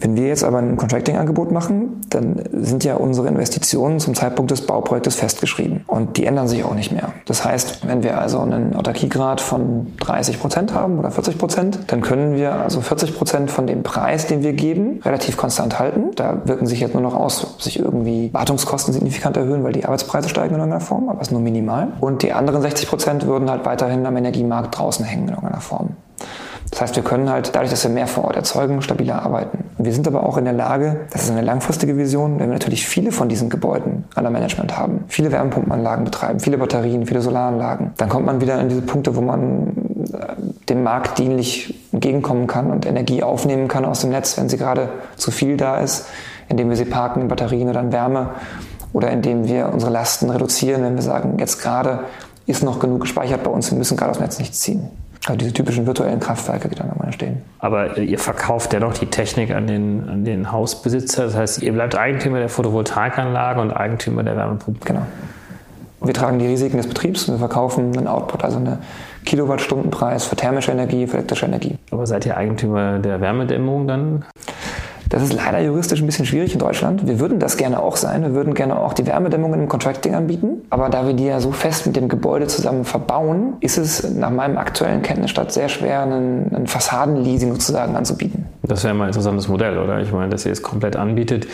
Wenn wir jetzt aber ein Contracting-Angebot machen, dann sind ja unsere Investitionen zum Zeitpunkt des Bauprojektes festgeschrieben. Und die ändern sich auch nicht mehr. Das heißt, wenn wir also einen Autarkiegrad von 30 Prozent haben oder 40 Prozent, dann können wir also 40 Prozent von dem Preis, den wir geben, relativ konstant halten. Da wirken sich jetzt nur noch aus, ob sich irgendwie Wartungskosten signifikant erhöhen, weil die Arbeitspreise steigen in irgendeiner Form, aber es ist nur minimal. Und die anderen 60 Prozent würden halt weiterhin am Energiemarkt draußen hängen in irgendeiner Form. Das heißt, wir können halt dadurch, dass wir mehr vor Ort erzeugen, stabiler arbeiten. Wir sind aber auch in der Lage, das ist eine langfristige Vision, wenn wir natürlich viele von diesen Gebäuden an der Management haben, viele Wärmepumpenanlagen betreiben, viele Batterien, viele Solaranlagen, dann kommt man wieder in diese Punkte, wo man äh, dem Markt dienlich entgegenkommen kann und Energie aufnehmen kann aus dem Netz, wenn sie gerade zu viel da ist, indem wir sie parken in Batterien oder in Wärme oder indem wir unsere Lasten reduzieren, wenn wir sagen, jetzt gerade ist noch genug gespeichert bei uns, wir müssen gerade aus dem Netz nichts ziehen. Also diese typischen virtuellen Kraftwerke, die dann immer stehen. Aber ihr verkauft ja doch die Technik an den, an den Hausbesitzer. Das heißt, ihr bleibt Eigentümer der Photovoltaikanlage und Eigentümer der Wärmepumpe. Genau. Wir tragen die Risiken des Betriebs und wir verkaufen einen Output, also einen Kilowattstundenpreis für thermische Energie, für elektrische Energie. Aber seid ihr Eigentümer der Wärmedämmung dann? Das ist leider juristisch ein bisschen schwierig in Deutschland. Wir würden das gerne auch sein. Wir würden gerne auch die Wärmedämmung im Contracting anbieten. Aber da wir die ja so fest mit dem Gebäude zusammen verbauen, ist es nach meinem aktuellen Kenntnisstand sehr schwer, einen, einen Fassadenleasing sozusagen anzubieten. Das wäre mal ein interessantes Modell, oder? Ich meine, dass ihr es komplett anbietet.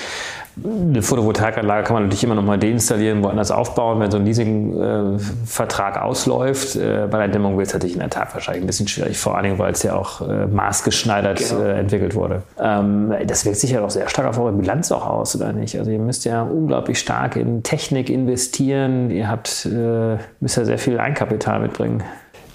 Eine Photovoltaikanlage kann man natürlich immer noch mal deinstallieren, woanders aufbauen, wenn so ein Leasingvertrag ausläuft. Äh, bei der Dämmung wird es natürlich in der Tat wahrscheinlich ein bisschen schwierig, vor allen Dingen, weil es ja auch äh, maßgeschneidert genau. äh, entwickelt wurde. Ähm, das wirkt sich ja auch sehr stark auf eure Bilanz auch aus, oder nicht? Also ihr müsst ja unglaublich stark in Technik investieren. Ihr habt, müsst ja sehr viel Einkapital mitbringen.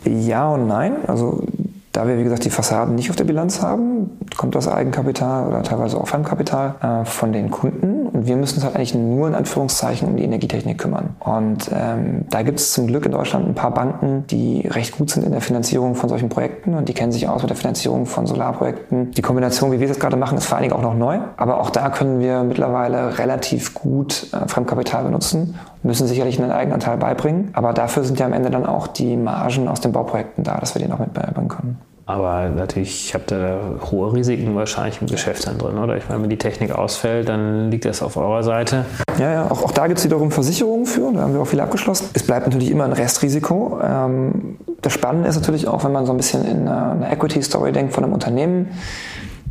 Ja und nein. Also da wir, wie gesagt, die Fassaden nicht auf der Bilanz haben, kommt das Eigenkapital oder teilweise auch Fremdkapital äh, von den Kunden. Und wir müssen uns halt eigentlich nur in Anführungszeichen um die Energietechnik kümmern. Und ähm, da gibt es zum Glück in Deutschland ein paar Banken, die recht gut sind in der Finanzierung von solchen Projekten und die kennen sich aus mit der Finanzierung von Solarprojekten. Die Kombination, wie wir das gerade machen, ist vor allen Dingen auch noch neu. Aber auch da können wir mittlerweile relativ gut äh, Fremdkapital benutzen müssen sicherlich einen Eigenanteil beibringen, aber dafür sind ja am Ende dann auch die Margen aus den Bauprojekten da, dass wir die noch mit beibringen können. Aber natürlich habt ihr hohe Risiken wahrscheinlich im Geschäft dann drin, oder? Ich meine, wenn die Technik ausfällt, dann liegt das auf eurer Seite. Ja, ja, auch, auch da gibt es wiederum Versicherungen für, da haben wir auch viele abgeschlossen. Es bleibt natürlich immer ein Restrisiko. Ähm, das Spannende ist natürlich auch, wenn man so ein bisschen in eine, eine Equity-Story denkt von einem Unternehmen,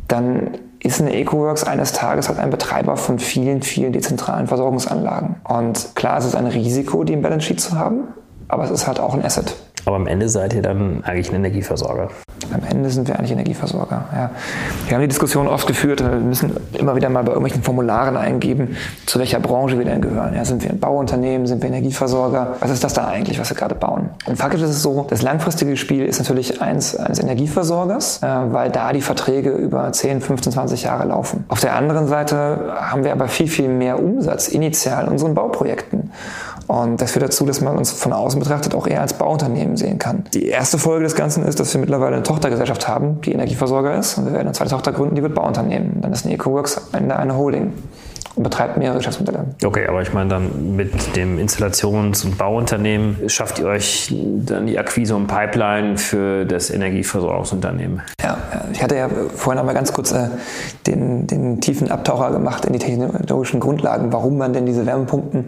dann ist eine EcoWorks eines Tages halt ein Betreiber von vielen, vielen dezentralen Versorgungsanlagen. Und klar, es ist ein Risiko, die im Balance Sheet zu haben, aber es ist halt auch ein Asset. Aber am Ende seid ihr dann eigentlich ein Energieversorger. Am Ende sind wir eigentlich Energieversorger. Ja. Wir haben die Diskussion oft geführt, wir müssen immer wieder mal bei irgendwelchen Formularen eingeben, zu welcher Branche wir denn gehören. Ja, sind wir ein Bauunternehmen, sind wir Energieversorger? Was ist das da eigentlich, was wir gerade bauen? Und faktisch ist es so, das langfristige Spiel ist natürlich eins eines Energieversorgers, äh, weil da die Verträge über 10, 15, 20 Jahre laufen. Auf der anderen Seite haben wir aber viel, viel mehr Umsatz initial in unseren Bauprojekten. Und das führt dazu, dass man uns von außen betrachtet auch eher als Bauunternehmen sehen kann. Die erste Folge des Ganzen ist, dass wir mittlerweile eine Tochtergesellschaft haben, die Energieversorger ist. Und wir werden eine zweite Tochter gründen, die wird Bauunternehmen. Dann ist eine EcoWorks eine, eine Holding und betreibt mehrere Geschäftsmodelle. Okay, aber ich meine dann mit dem Installations- und Bauunternehmen schafft ihr euch dann die Akquise und Pipeline für das Energieversorgungsunternehmen? Ja, ich hatte ja vorhin einmal ganz kurz äh, den, den tiefen Abtaucher gemacht in die technologischen Grundlagen, warum man denn diese Wärmepumpen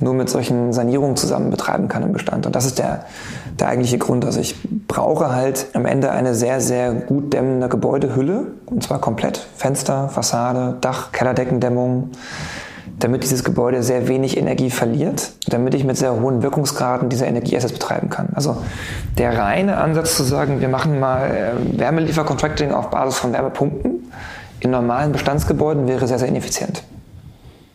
nur mit solchen Sanierungen zusammen betreiben kann im Bestand. Und das ist der, der eigentliche Grund. Also ich brauche halt am Ende eine sehr, sehr gut dämmende Gebäudehülle, und zwar komplett. Fenster, Fassade, Dach, Kellerdeckendämmung, damit dieses Gebäude sehr wenig Energie verliert, damit ich mit sehr hohen Wirkungsgraden diese Energieassets betreiben kann. Also der reine Ansatz zu sagen, wir machen mal äh, Wärmeliefercontracting auf Basis von Wärmepumpen in normalen Bestandsgebäuden wäre sehr, sehr ineffizient.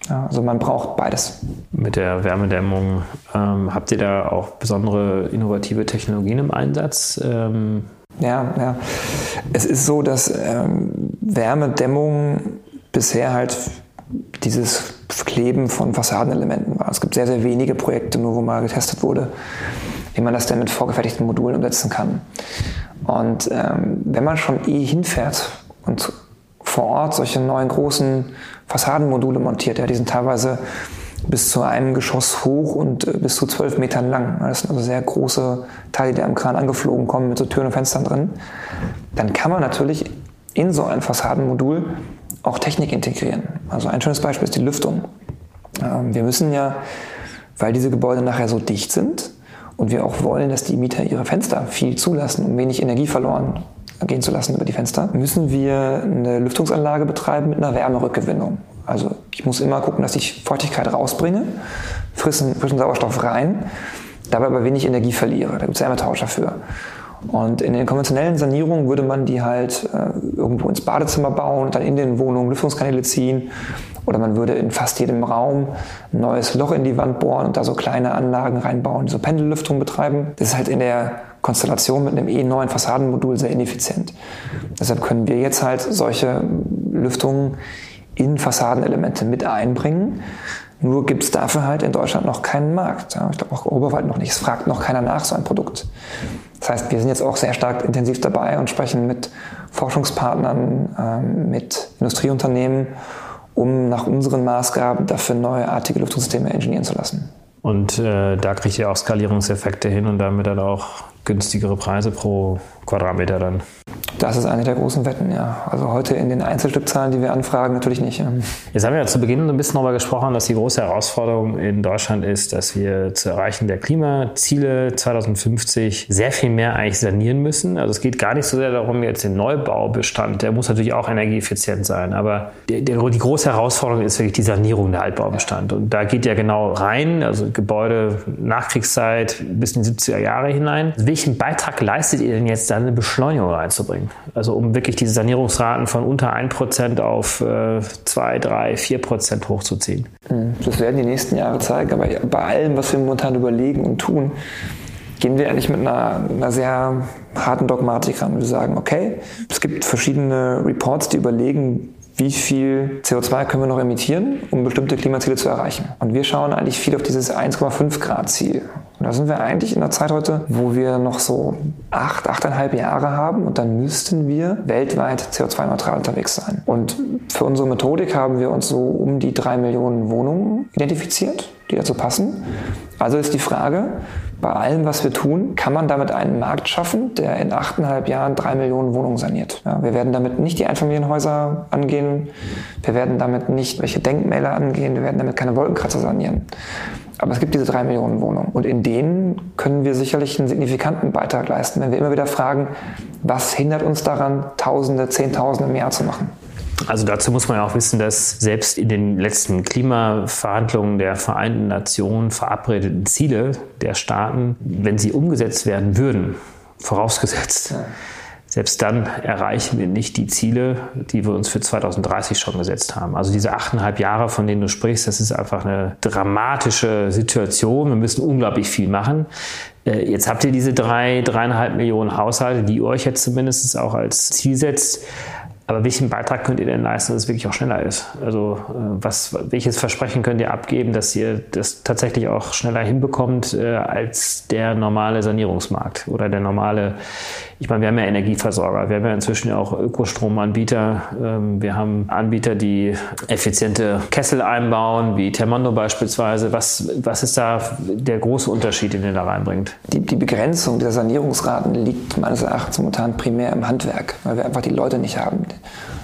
Also man braucht beides. Mit der Wärmedämmung ähm, habt ihr da auch besondere innovative Technologien im Einsatz? Ähm ja, ja. Es ist so, dass ähm, Wärmedämmung bisher halt dieses Kleben von Fassadenelementen war. Es gibt sehr, sehr wenige Projekte, nur wo mal getestet wurde, wie man das denn mit vorgefertigten Modulen umsetzen kann. Und ähm, wenn man schon eh hinfährt und vor Ort solche neuen großen Fassadenmodule montiert. Ja, die sind teilweise bis zu einem Geschoss hoch und äh, bis zu zwölf Metern lang. Das sind also sehr große Teile, die am Kran angeflogen kommen mit so Türen und Fenstern drin. Dann kann man natürlich in so ein Fassadenmodul auch Technik integrieren. Also ein schönes Beispiel ist die Lüftung. Ähm, wir müssen ja, weil diese Gebäude nachher so dicht sind und wir auch wollen, dass die Mieter ihre Fenster viel zulassen, um wenig Energie verloren gehen zu lassen über die Fenster, müssen wir eine Lüftungsanlage betreiben mit einer Wärmerückgewinnung. Also ich muss immer gucken, dass ich Feuchtigkeit rausbringe, frischen, frischen Sauerstoff rein, dabei aber wenig Energie verliere. Da gibt es Wärmetauscher für. Und in den konventionellen Sanierungen würde man die halt äh, irgendwo ins Badezimmer bauen und dann in den Wohnungen Lüftungskanäle ziehen. Oder man würde in fast jedem Raum ein neues Loch in die Wand bohren und da so kleine Anlagen reinbauen, die so Pendellüftung betreiben. Das ist halt in der Konstellation mit einem eh neuen Fassadenmodul sehr ineffizient. Deshalb können wir jetzt halt solche Lüftungen in Fassadenelemente mit einbringen. Nur gibt es dafür halt in Deutschland noch keinen Markt. Ja, ich glaube auch europaweit noch nicht. Es fragt noch keiner nach so ein Produkt. Das heißt, wir sind jetzt auch sehr stark intensiv dabei und sprechen mit Forschungspartnern, ähm, mit Industrieunternehmen, um nach unseren Maßgaben dafür neuartige Lüftungssysteme ingenieren zu lassen. Und äh, da kriegt ihr auch Skalierungseffekte hin und damit dann auch günstigere Preise pro Quadratmeter dann. Das ist eine der großen Wetten, ja. Also heute in den Einzelstückzahlen, die wir anfragen, natürlich nicht. Ja. Jetzt haben wir ja zu Beginn ein bisschen darüber gesprochen, dass die große Herausforderung in Deutschland ist, dass wir zu erreichen der Klimaziele 2050 sehr viel mehr eigentlich sanieren müssen. Also es geht gar nicht so sehr darum, jetzt den Neubaubestand, der muss natürlich auch energieeffizient sein, aber die, die große Herausforderung ist wirklich die Sanierung der Altbaubestand. Und da geht ja genau rein, also Gebäude Nachkriegszeit bis in die 70er Jahre hinein. Welchen Beitrag leistet ihr denn jetzt, da eine Beschleunigung reinzubringen? Also um wirklich diese Sanierungsraten von unter 1% auf äh, 2, 3, 4% hochzuziehen. Hm, das werden die nächsten Jahre zeigen, aber bei allem, was wir momentan überlegen und tun, gehen wir eigentlich mit einer, einer sehr harten Dogmatik ran. Wir sagen, okay, es gibt verschiedene Reports, die überlegen, wie viel CO2 können wir noch emittieren, um bestimmte Klimaziele zu erreichen. Und wir schauen eigentlich viel auf dieses 1,5 Grad Ziel. Und da sind wir eigentlich in der Zeit heute, wo wir noch so acht, achteinhalb Jahre haben und dann müssten wir weltweit CO2-neutral unterwegs sein. Und für unsere Methodik haben wir uns so um die drei Millionen Wohnungen identifiziert, die dazu passen. Also ist die Frage, bei allem, was wir tun, kann man damit einen Markt schaffen, der in achteinhalb Jahren drei Millionen Wohnungen saniert. Ja, wir werden damit nicht die Einfamilienhäuser angehen, wir werden damit nicht welche Denkmäler angehen, wir werden damit keine Wolkenkratzer sanieren. Aber es gibt diese drei Millionen Wohnungen. Und in denen können wir sicherlich einen signifikanten Beitrag leisten, wenn wir immer wieder fragen, was hindert uns daran, Tausende, Zehntausende mehr zu machen. Also dazu muss man ja auch wissen, dass selbst in den letzten Klimaverhandlungen der Vereinten Nationen verabredeten Ziele der Staaten, wenn sie umgesetzt werden würden, vorausgesetzt, selbst dann erreichen wir nicht die Ziele, die wir uns für 2030 schon gesetzt haben. Also diese achteinhalb Jahre, von denen du sprichst, das ist einfach eine dramatische Situation. Wir müssen unglaublich viel machen. Äh, jetzt habt ihr diese drei, dreieinhalb Millionen Haushalte, die ihr euch jetzt zumindest auch als Ziel setzt. Aber welchen Beitrag könnt ihr denn leisten, dass es wirklich auch schneller ist? Also äh, was, welches Versprechen könnt ihr abgeben, dass ihr das tatsächlich auch schneller hinbekommt äh, als der normale Sanierungsmarkt oder der normale ich meine, wir haben ja Energieversorger, wir haben ja inzwischen auch Ökostromanbieter, ähm, wir haben Anbieter, die effiziente Kessel einbauen, wie Termondo beispielsweise. Was, was ist da der große Unterschied, den ihr da reinbringt? Die, die Begrenzung der Sanierungsraten liegt meines Erachtens momentan primär im Handwerk, weil wir einfach die Leute nicht haben.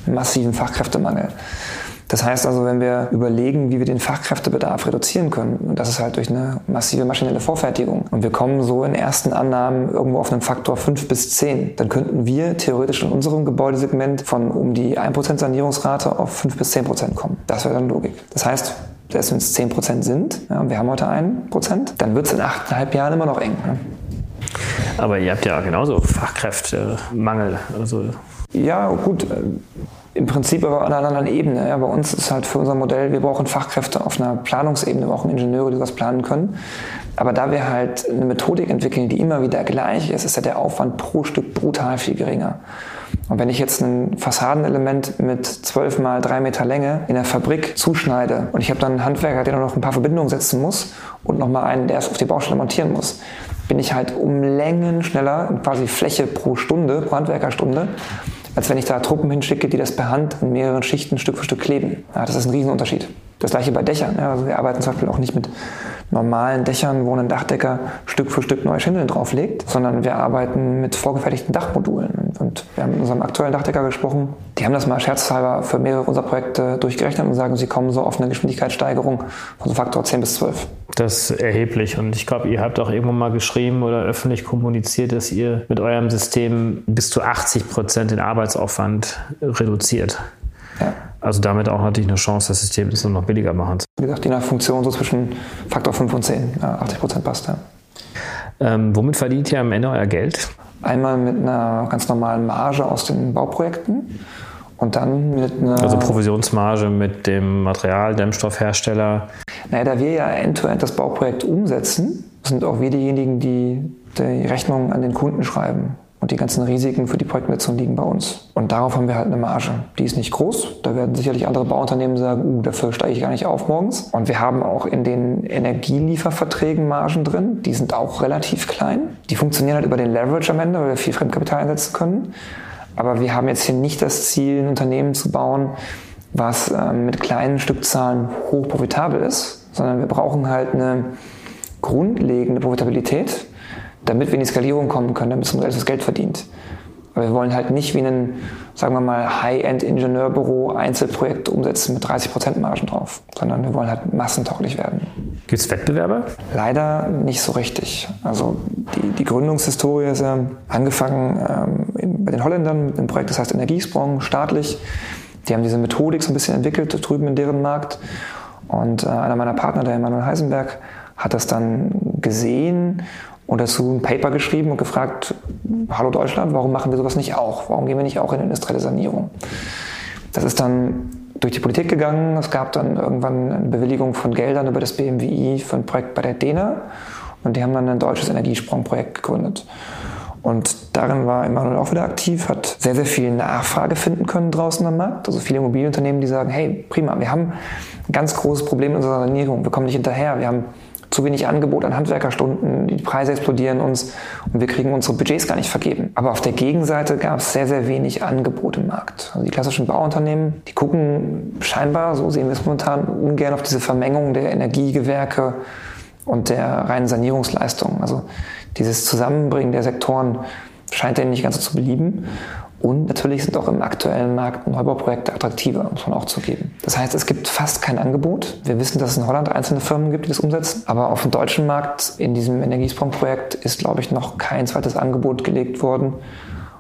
Massiven Fachkräftemangel. Das heißt also, wenn wir überlegen, wie wir den Fachkräftebedarf reduzieren können, und das ist halt durch eine massive maschinelle Vorfertigung, und wir kommen so in ersten Annahmen irgendwo auf einen Faktor 5 bis 10, dann könnten wir theoretisch in unserem Gebäudesegment von um die 1% Sanierungsrate auf 5 bis 10% kommen. Das wäre dann Logik. Das heißt, selbst wenn es 10% sind, ja, und wir haben heute 1%, dann wird es in 8,5 Jahren immer noch eng. Ne? Aber ihr habt ja genauso Fachkräftemangel. Also ja, gut im Prinzip aber an einer anderen Ebene. Ja, bei uns ist halt für unser Modell, wir brauchen Fachkräfte auf einer Planungsebene, wir brauchen Ingenieure, die was planen können. Aber da wir halt eine Methodik entwickeln, die immer wieder gleich ist, ist ja der Aufwand pro Stück brutal viel geringer. Und wenn ich jetzt ein Fassadenelement mit 12 mal 3 Meter Länge in der Fabrik zuschneide und ich habe dann einen Handwerker, der noch ein paar Verbindungen setzen muss und nochmal einen, der es auf die Baustelle montieren muss, bin ich halt um Längen schneller, quasi Fläche pro Stunde, pro Handwerkerstunde, als wenn ich da Truppen hinschicke, die das per Hand in mehreren Schichten Stück für Stück kleben. Ja, das ist ein Riesenunterschied. Das gleiche bei Dächern. Ja, also wir arbeiten zum Beispiel auch nicht mit normalen Dächern, wo ein Dachdecker Stück für Stück neue Schindeln drauflegt, sondern wir arbeiten mit vorgefertigten Dachmodulen. Und wir haben mit unserem aktuellen Dachdecker gesprochen. Die haben das mal scherzhalber für mehrere unserer Projekte durchgerechnet und sagen, sie kommen so auf eine Geschwindigkeitssteigerung von so Faktor 10 bis 12. Das ist erheblich. Und ich glaube, ihr habt auch irgendwann mal geschrieben oder öffentlich kommuniziert, dass ihr mit eurem System bis zu 80 Prozent den Arbeitsaufwand reduziert. Ja. Also damit auch natürlich eine Chance, das System das noch billiger machen. Wie gesagt, je nach Funktion so zwischen Faktor 5 und 10. Ja, 80 Prozent passt, ja. Ähm, womit verdient ihr am Ende euer Geld? Einmal mit einer ganz normalen Marge aus den Bauprojekten und dann mit einer. Also Provisionsmarge mit dem Materialdämmstoffhersteller. Naja, da wir ja end-to-end -End das Bauprojekt umsetzen, sind auch wir diejenigen, die die Rechnung an den Kunden schreiben. Und die ganzen Risiken für die Projektnutzung liegen bei uns. Und darauf haben wir halt eine Marge. Die ist nicht groß. Da werden sicherlich andere Bauunternehmen sagen, uh, dafür steige ich gar nicht auf morgens. Und wir haben auch in den Energielieferverträgen Margen drin. Die sind auch relativ klein. Die funktionieren halt über den Leverage am Ende, weil wir viel Fremdkapital einsetzen können. Aber wir haben jetzt hier nicht das Ziel, ein Unternehmen zu bauen, was äh, mit kleinen Stückzahlen hoch profitabel ist, sondern wir brauchen halt eine grundlegende Profitabilität, damit wir in die Skalierung kommen können, damit es ein relativ Geld verdient. Aber wir wollen halt nicht wie ein, sagen wir mal, High-End-Ingenieurbüro Einzelprojekte umsetzen mit 30% Margen drauf, sondern wir wollen halt massentauglich werden. Gibt es Wettbewerber? Leider nicht so richtig. Also die, die Gründungshistorie ist ja angefangen ähm, bei den Holländern mit einem Projekt, das heißt Energiesprung, staatlich. Die haben diese Methodik so ein bisschen entwickelt drüben in deren Markt. Und äh, einer meiner Partner, der Emanuel Heisenberg, hat das dann gesehen und dazu ein Paper geschrieben und gefragt, hallo Deutschland, warum machen wir sowas nicht auch? Warum gehen wir nicht auch in industrielle Sanierung? Das ist dann durch die Politik gegangen. Es gab dann irgendwann eine Bewilligung von Geldern über das BMWI für ein Projekt bei der DENA und die haben dann ein deutsches Energiesprungprojekt gegründet. Und darin war Emanuel auch wieder aktiv, hat sehr, sehr viel Nachfrage finden können draußen am Markt. Also viele Immobilienunternehmen, die sagen, hey, prima, wir haben ein ganz großes Problem in unserer Sanierung, wir kommen nicht hinterher, wir haben zu wenig Angebot an Handwerkerstunden, die Preise explodieren uns und wir kriegen unsere Budgets gar nicht vergeben. Aber auf der Gegenseite gab es sehr, sehr wenig Angebot im Markt. Also die klassischen Bauunternehmen, die gucken scheinbar, so sehen wir es momentan, ungern auf diese Vermengung der Energiegewerke und der reinen Sanierungsleistungen. Also dieses Zusammenbringen der Sektoren scheint denen nicht ganz so zu belieben. Und natürlich sind auch im aktuellen Markt Neubauprojekte attraktiver, muss man auch zugeben. Das heißt, es gibt fast kein Angebot. Wir wissen, dass es in Holland einzelne Firmen gibt, die das umsetzen. Aber auf dem deutschen Markt in diesem Energiesprung-Projekt ist, glaube ich, noch kein zweites Angebot gelegt worden.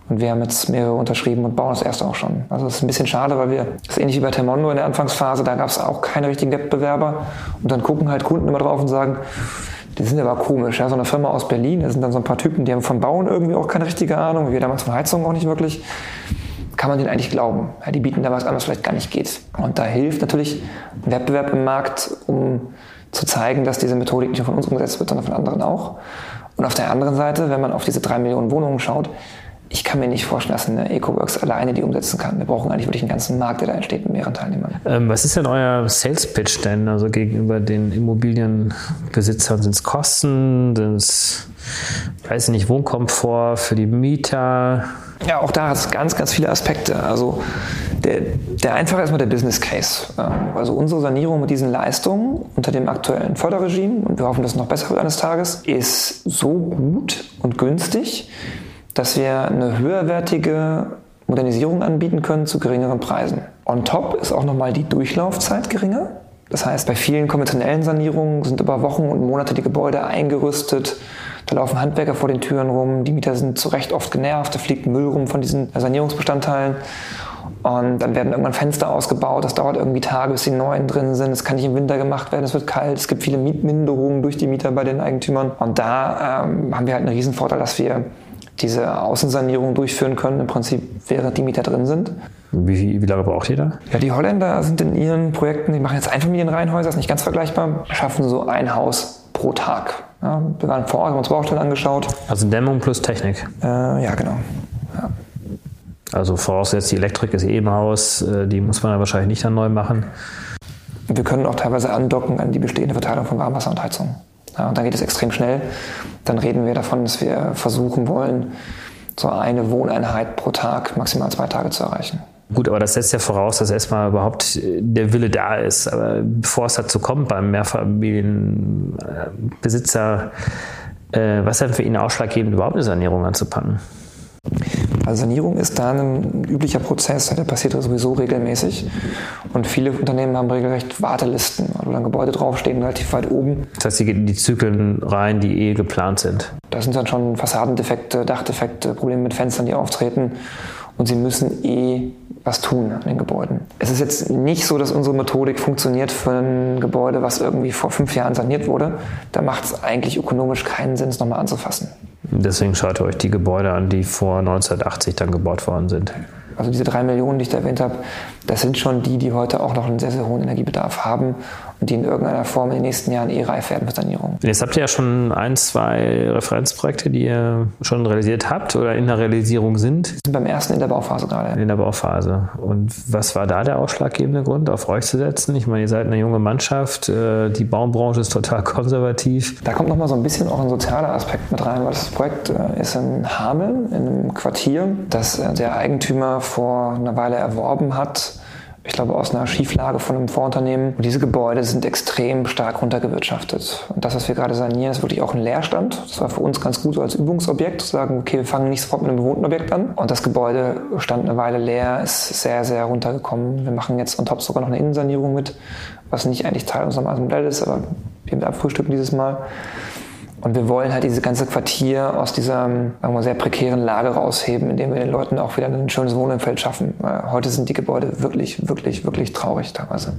Und wir haben jetzt mehrere unterschrieben und bauen das erste auch schon. Also das ist ein bisschen schade, weil wir, das ist ähnlich wie bei Termondo in der Anfangsphase, da gab es auch keine richtigen Wettbewerber. Und dann gucken halt Kunden immer drauf und sagen, die sind aber komisch. Ja? So eine Firma aus Berlin, da sind dann so ein paar Typen, die haben von Bauen irgendwie auch keine richtige Ahnung, wir damals von Heizung auch nicht wirklich. Kann man denen eigentlich glauben? Ja, die bieten da was an, was vielleicht gar nicht geht. Und da hilft natürlich Wettbewerb im Markt, um zu zeigen, dass diese Methodik nicht nur von uns umgesetzt wird, sondern von anderen auch. Und auf der anderen Seite, wenn man auf diese drei Millionen Wohnungen schaut, ich kann mir nicht vorstellen, dass eine EcoWorks alleine die umsetzen kann. Wir brauchen eigentlich wirklich einen ganzen Markt, der da entsteht mit mehreren Teilnehmern. Ähm, was ist denn euer Sales Pitch denn? Also gegenüber den Immobilienbesitzern sind es Kosten, sind es, weiß ich nicht, Wohnkomfort für die Mieter? Ja, auch da hat es ganz, ganz viele Aspekte. Also der, der einfache ist mal der Business Case. Ähm, also unsere Sanierung mit diesen Leistungen unter dem aktuellen Förderregime, und wir hoffen, dass es noch besser wird eines Tages, ist so gut und günstig, dass wir eine höherwertige Modernisierung anbieten können zu geringeren Preisen. On top ist auch nochmal die Durchlaufzeit geringer. Das heißt, bei vielen konventionellen Sanierungen sind über Wochen und Monate die Gebäude eingerüstet. Da laufen Handwerker vor den Türen rum. Die Mieter sind zu Recht oft genervt. Da fliegt Müll rum von diesen Sanierungsbestandteilen. Und dann werden irgendwann Fenster ausgebaut. Das dauert irgendwie Tage, bis die neuen drin sind. Es kann nicht im Winter gemacht werden. Es wird kalt. Es gibt viele Mietminderungen durch die Mieter bei den Eigentümern. Und da ähm, haben wir halt einen Riesenvorteil, dass wir diese Außensanierung durchführen können, im Prinzip während die Mieter drin sind. Wie, wie lange braucht ihr da? Ja, die Holländer sind in ihren Projekten, die machen jetzt Einfamilienreihenhäuser, ist nicht ganz vergleichbar, schaffen so ein Haus pro Tag. Ja, wir waren vor Ort, haben uns Baustellen angeschaut. Also Dämmung plus Technik? Äh, ja, genau. Ja. Also voraussetzt, die Elektrik ist eh im Haus, äh, die muss man ja wahrscheinlich nicht dann neu machen. Wir können auch teilweise andocken an die bestehende Verteilung von Warmwasser und Heizung. Und dann geht es extrem schnell. Dann reden wir davon, dass wir versuchen wollen, so eine Wohneinheit pro Tag maximal zwei Tage zu erreichen. Gut, aber das setzt ja voraus, dass erstmal überhaupt der Wille da ist. Aber bevor es dazu kommt beim Mehrfamilienbesitzer, äh, was ist denn für ihn ausschlaggebend, überhaupt eine Sanierung anzupacken? Also Sanierung ist da ein üblicher Prozess, der passiert sowieso regelmäßig. Und viele Unternehmen haben regelrecht Wartelisten, wo dann Gebäude draufstehen, relativ weit oben. Das heißt, sie gehen in die Zyklen rein, die eh geplant sind. Da sind dann schon Fassadendefekte, Dachdefekte, Probleme mit Fenstern, die auftreten. Und sie müssen eh was tun an den Gebäuden. Es ist jetzt nicht so, dass unsere Methodik funktioniert für ein Gebäude, was irgendwie vor fünf Jahren saniert wurde. Da macht es eigentlich ökonomisch keinen Sinn, es nochmal anzufassen. Deswegen schaut ihr euch die Gebäude an, die vor 1980 dann gebaut worden sind. Also diese drei Millionen, die ich da erwähnt habe, das sind schon die, die heute auch noch einen sehr, sehr hohen Energiebedarf haben die in irgendeiner Form in den nächsten Jahren eh reif werden für Sanierung. Jetzt habt ihr ja schon ein, zwei Referenzprojekte, die ihr schon realisiert habt oder in der Realisierung sind. Wir sind beim ersten in der Bauphase gerade. In der Bauphase. Und was war da der ausschlaggebende Grund, auf euch zu setzen? Ich meine, ihr seid eine junge Mannschaft, äh, die Baubranche ist total konservativ. Da kommt nochmal so ein bisschen auch ein sozialer Aspekt mit rein, weil das Projekt äh, ist in Hameln, in einem Quartier, das äh, der Eigentümer vor einer Weile erworben hat ich glaube, aus einer Schieflage von einem Vorunternehmen. Und diese Gebäude sind extrem stark runtergewirtschaftet. Und das, was wir gerade sanieren, ist wirklich auch ein Leerstand. Das war für uns ganz gut so als Übungsobjekt, zu sagen, okay, wir fangen nicht sofort mit einem bewohnten Objekt an. Und das Gebäude stand eine Weile leer, ist sehr, sehr runtergekommen. Wir machen jetzt on top sogar noch eine Innensanierung mit, was nicht eigentlich Teil unseres Modells ist, aber wir abfrühstücken dieses Mal. Und wir wollen halt dieses ganze Quartier aus dieser wir, sehr prekären Lage rausheben, indem wir den Leuten auch wieder ein schönes Wohnumfeld schaffen. Heute sind die Gebäude wirklich, wirklich, wirklich traurig teilweise.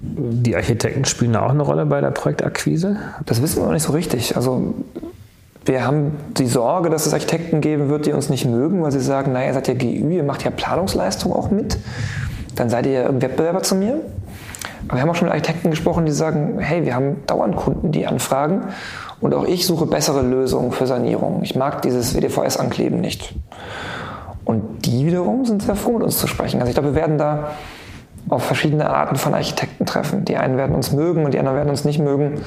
Die Architekten spielen auch eine Rolle bei der Projektakquise? Das wissen wir noch nicht so richtig. Also wir haben die Sorge, dass es Architekten geben wird, die uns nicht mögen, weil sie sagen, naja, ihr seid ja GÜ, ihr macht ja Planungsleistung auch mit. Dann seid ihr ja ein Wettbewerber zu mir. Aber wir haben auch schon mit Architekten gesprochen, die sagen, hey, wir haben dauernd Kunden, die anfragen und auch ich suche bessere Lösungen für Sanierung. Ich mag dieses WDVS-Ankleben nicht. Und die wiederum sind sehr froh, mit uns zu sprechen. Also ich glaube, wir werden da auf verschiedene Arten von Architekten treffen. Die einen werden uns mögen und die anderen werden uns nicht mögen.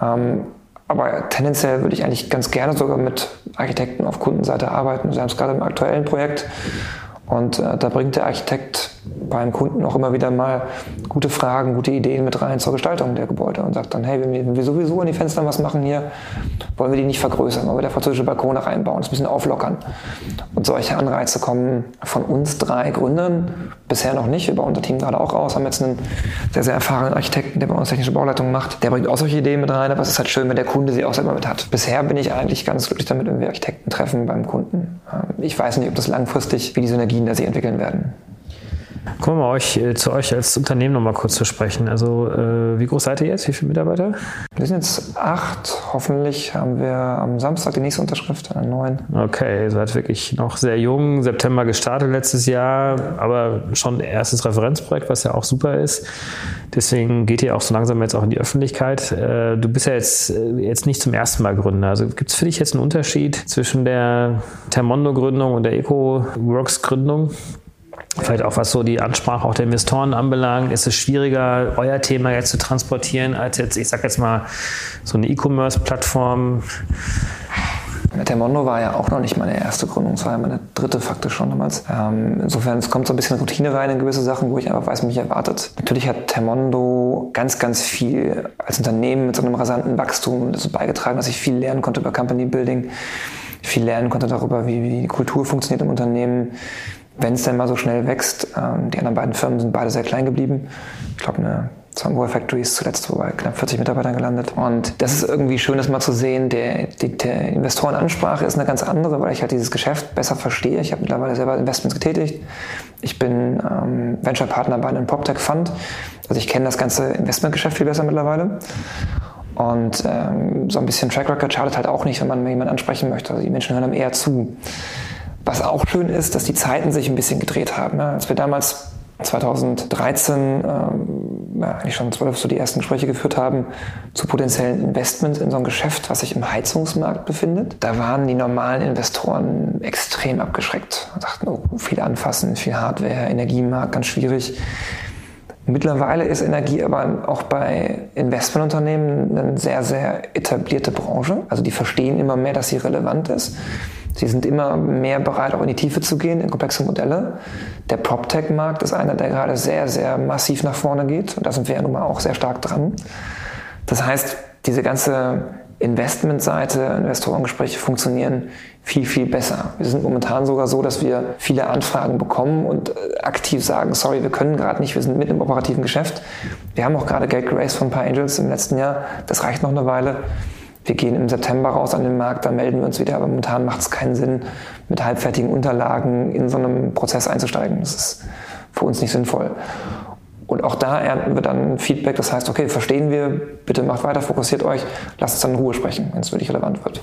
Ähm, aber tendenziell würde ich eigentlich ganz gerne sogar mit Architekten auf Kundenseite arbeiten. Wir haben es gerade im aktuellen Projekt und äh, da bringt der Architekt beim Kunden auch immer wieder mal gute Fragen, gute Ideen mit rein zur Gestaltung der Gebäude und sagt dann, hey, wenn wir, sowieso an die Fenster was machen hier, wollen wir die nicht vergrößern, wollen wir da französische Balkone reinbauen, das ein bisschen auflockern. Und solche Anreize kommen von uns drei Gründern bisher noch nicht. Wir bauen unser Team gerade auch aus, haben jetzt einen sehr, sehr erfahrenen Architekten, der bei uns technische Bauleitung macht. Der bringt auch solche Ideen mit rein, aber es ist halt schön, wenn der Kunde sie auch selber mit hat. Bisher bin ich eigentlich ganz glücklich damit, wenn wir Architekten treffen beim Kunden. Ähm, ich weiß nicht, ob das langfristig, wie die Synergien da sich entwickeln werden. Kommen wir mal euch, äh, zu euch als Unternehmen noch mal kurz zu sprechen. Also äh, wie groß seid ihr jetzt? Wie viele Mitarbeiter? Wir sind jetzt acht. Hoffentlich haben wir am Samstag die nächste Unterschrift, an neun. Okay, ihr seid wirklich noch sehr jung. September gestartet letztes Jahr, aber schon erstes Referenzprojekt, was ja auch super ist. Deswegen geht ihr auch so langsam jetzt auch in die Öffentlichkeit. Äh, du bist ja jetzt, äh, jetzt nicht zum ersten Mal Gründer. Also gibt es für dich jetzt einen Unterschied zwischen der Termondo-Gründung und der EcoWorks-Gründung? Vielleicht auch was so die Ansprache auch der Investoren anbelangt, ist es schwieriger, euer Thema jetzt zu transportieren, als jetzt, ich sag jetzt mal, so eine E-Commerce-Plattform. Termondo war ja auch noch nicht meine erste Gründung, es war ja meine dritte faktisch schon damals. Ähm, insofern, es kommt so ein bisschen Routine rein in gewisse Sachen, wo ich einfach weiß, mich erwartet. Natürlich hat Termondo ganz, ganz viel als Unternehmen mit so einem rasanten Wachstum dazu beigetragen, dass ich viel lernen konnte über Company Building, viel lernen konnte darüber, wie, wie die Kultur funktioniert im Unternehmen, wenn es denn mal so schnell wächst. Ähm, die anderen beiden Firmen sind beide sehr klein geblieben. Ich glaube, eine Sungrow Factory ist zuletzt bei knapp 40 Mitarbeitern gelandet. Und das ist irgendwie schön, das mal zu sehen. Der, die, der Investorenansprache ist eine ganz andere, weil ich halt dieses Geschäft besser verstehe. Ich habe mittlerweile selber Investments getätigt. Ich bin ähm, Venture Partner bei einem PropTech Fund. Also ich kenne das ganze Investmentgeschäft viel besser mittlerweile. Und ähm, so ein bisschen Track Record schadet halt auch nicht, wenn man jemanden ansprechen möchte. Also die Menschen hören einem eher zu. Was auch schön ist, dass die Zeiten sich ein bisschen gedreht haben. Ja, als wir damals 2013, ähm, ja, eigentlich schon 12, so die ersten Gespräche geführt haben zu potenziellen Investments in so ein Geschäft, was sich im Heizungsmarkt befindet. Da waren die normalen Investoren extrem abgeschreckt und sagten, oh, viel anfassen, viel Hardware, Energiemarkt, ganz schwierig. Mittlerweile ist Energie aber auch bei Investmentunternehmen eine sehr, sehr etablierte Branche. Also die verstehen immer mehr, dass sie relevant ist. Sie sind immer mehr bereit, auch in die Tiefe zu gehen, in komplexe Modelle. Der PropTech-Markt ist einer, der gerade sehr, sehr massiv nach vorne geht. Und da sind wir ja nun mal auch sehr stark dran. Das heißt, diese ganze Investmentseite, Investorengespräche funktionieren viel, viel besser. Wir sind momentan sogar so, dass wir viele Anfragen bekommen und äh, aktiv sagen, sorry, wir können gerade nicht, wir sind mit im operativen Geschäft. Wir haben auch gerade Geld geraced von ein paar Angels im letzten Jahr. Das reicht noch eine Weile. Wir gehen im September raus an den Markt, dann melden wir uns wieder, aber momentan macht es keinen Sinn, mit halbfertigen Unterlagen in so einem Prozess einzusteigen. Das ist für uns nicht sinnvoll. Und auch da ernten wir dann Feedback, das heißt, okay, verstehen wir, bitte macht weiter, fokussiert euch, lasst uns dann in Ruhe sprechen, wenn es wirklich relevant wird.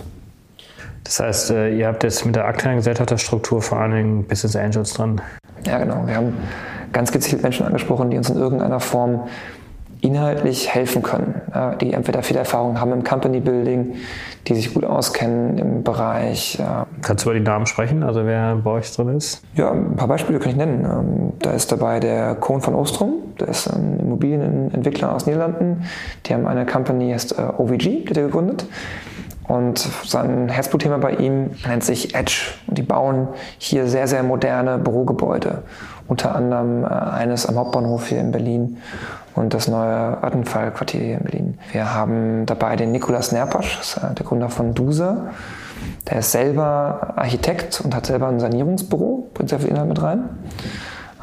Das heißt, äh, ihr habt jetzt mit der aktuellen Gesellschafterstruktur vor allen Dingen Business Angels dran. Ja, genau. Wir haben ganz gezielt Menschen angesprochen, die uns in irgendeiner Form inhaltlich helfen können, die entweder viel Erfahrung haben im Company Building, die sich gut auskennen im Bereich. Kannst du über die Namen sprechen, also wer bei euch drin ist? Ja, ein paar Beispiele kann ich nennen. Ähm, da ist dabei der Kohn von Ostrom, der ist ein Immobilienentwickler aus Niederlanden. Die haben eine Company, heißt äh, OVG, die hat er gegründet. Und sein Herzblutthema bei ihm nennt sich Edge. Und die bauen hier sehr, sehr moderne Bürogebäude. Unter anderem äh, eines am Hauptbahnhof hier in Berlin und das neue Vattenfall-Quartier hier in Berlin. Wir haben dabei den Nikolas Nerpasch, äh, der Gründer von DUSA. Der ist selber Architekt und hat selber ein Sanierungsbüro, bringt sehr viel Inhalt mit rein.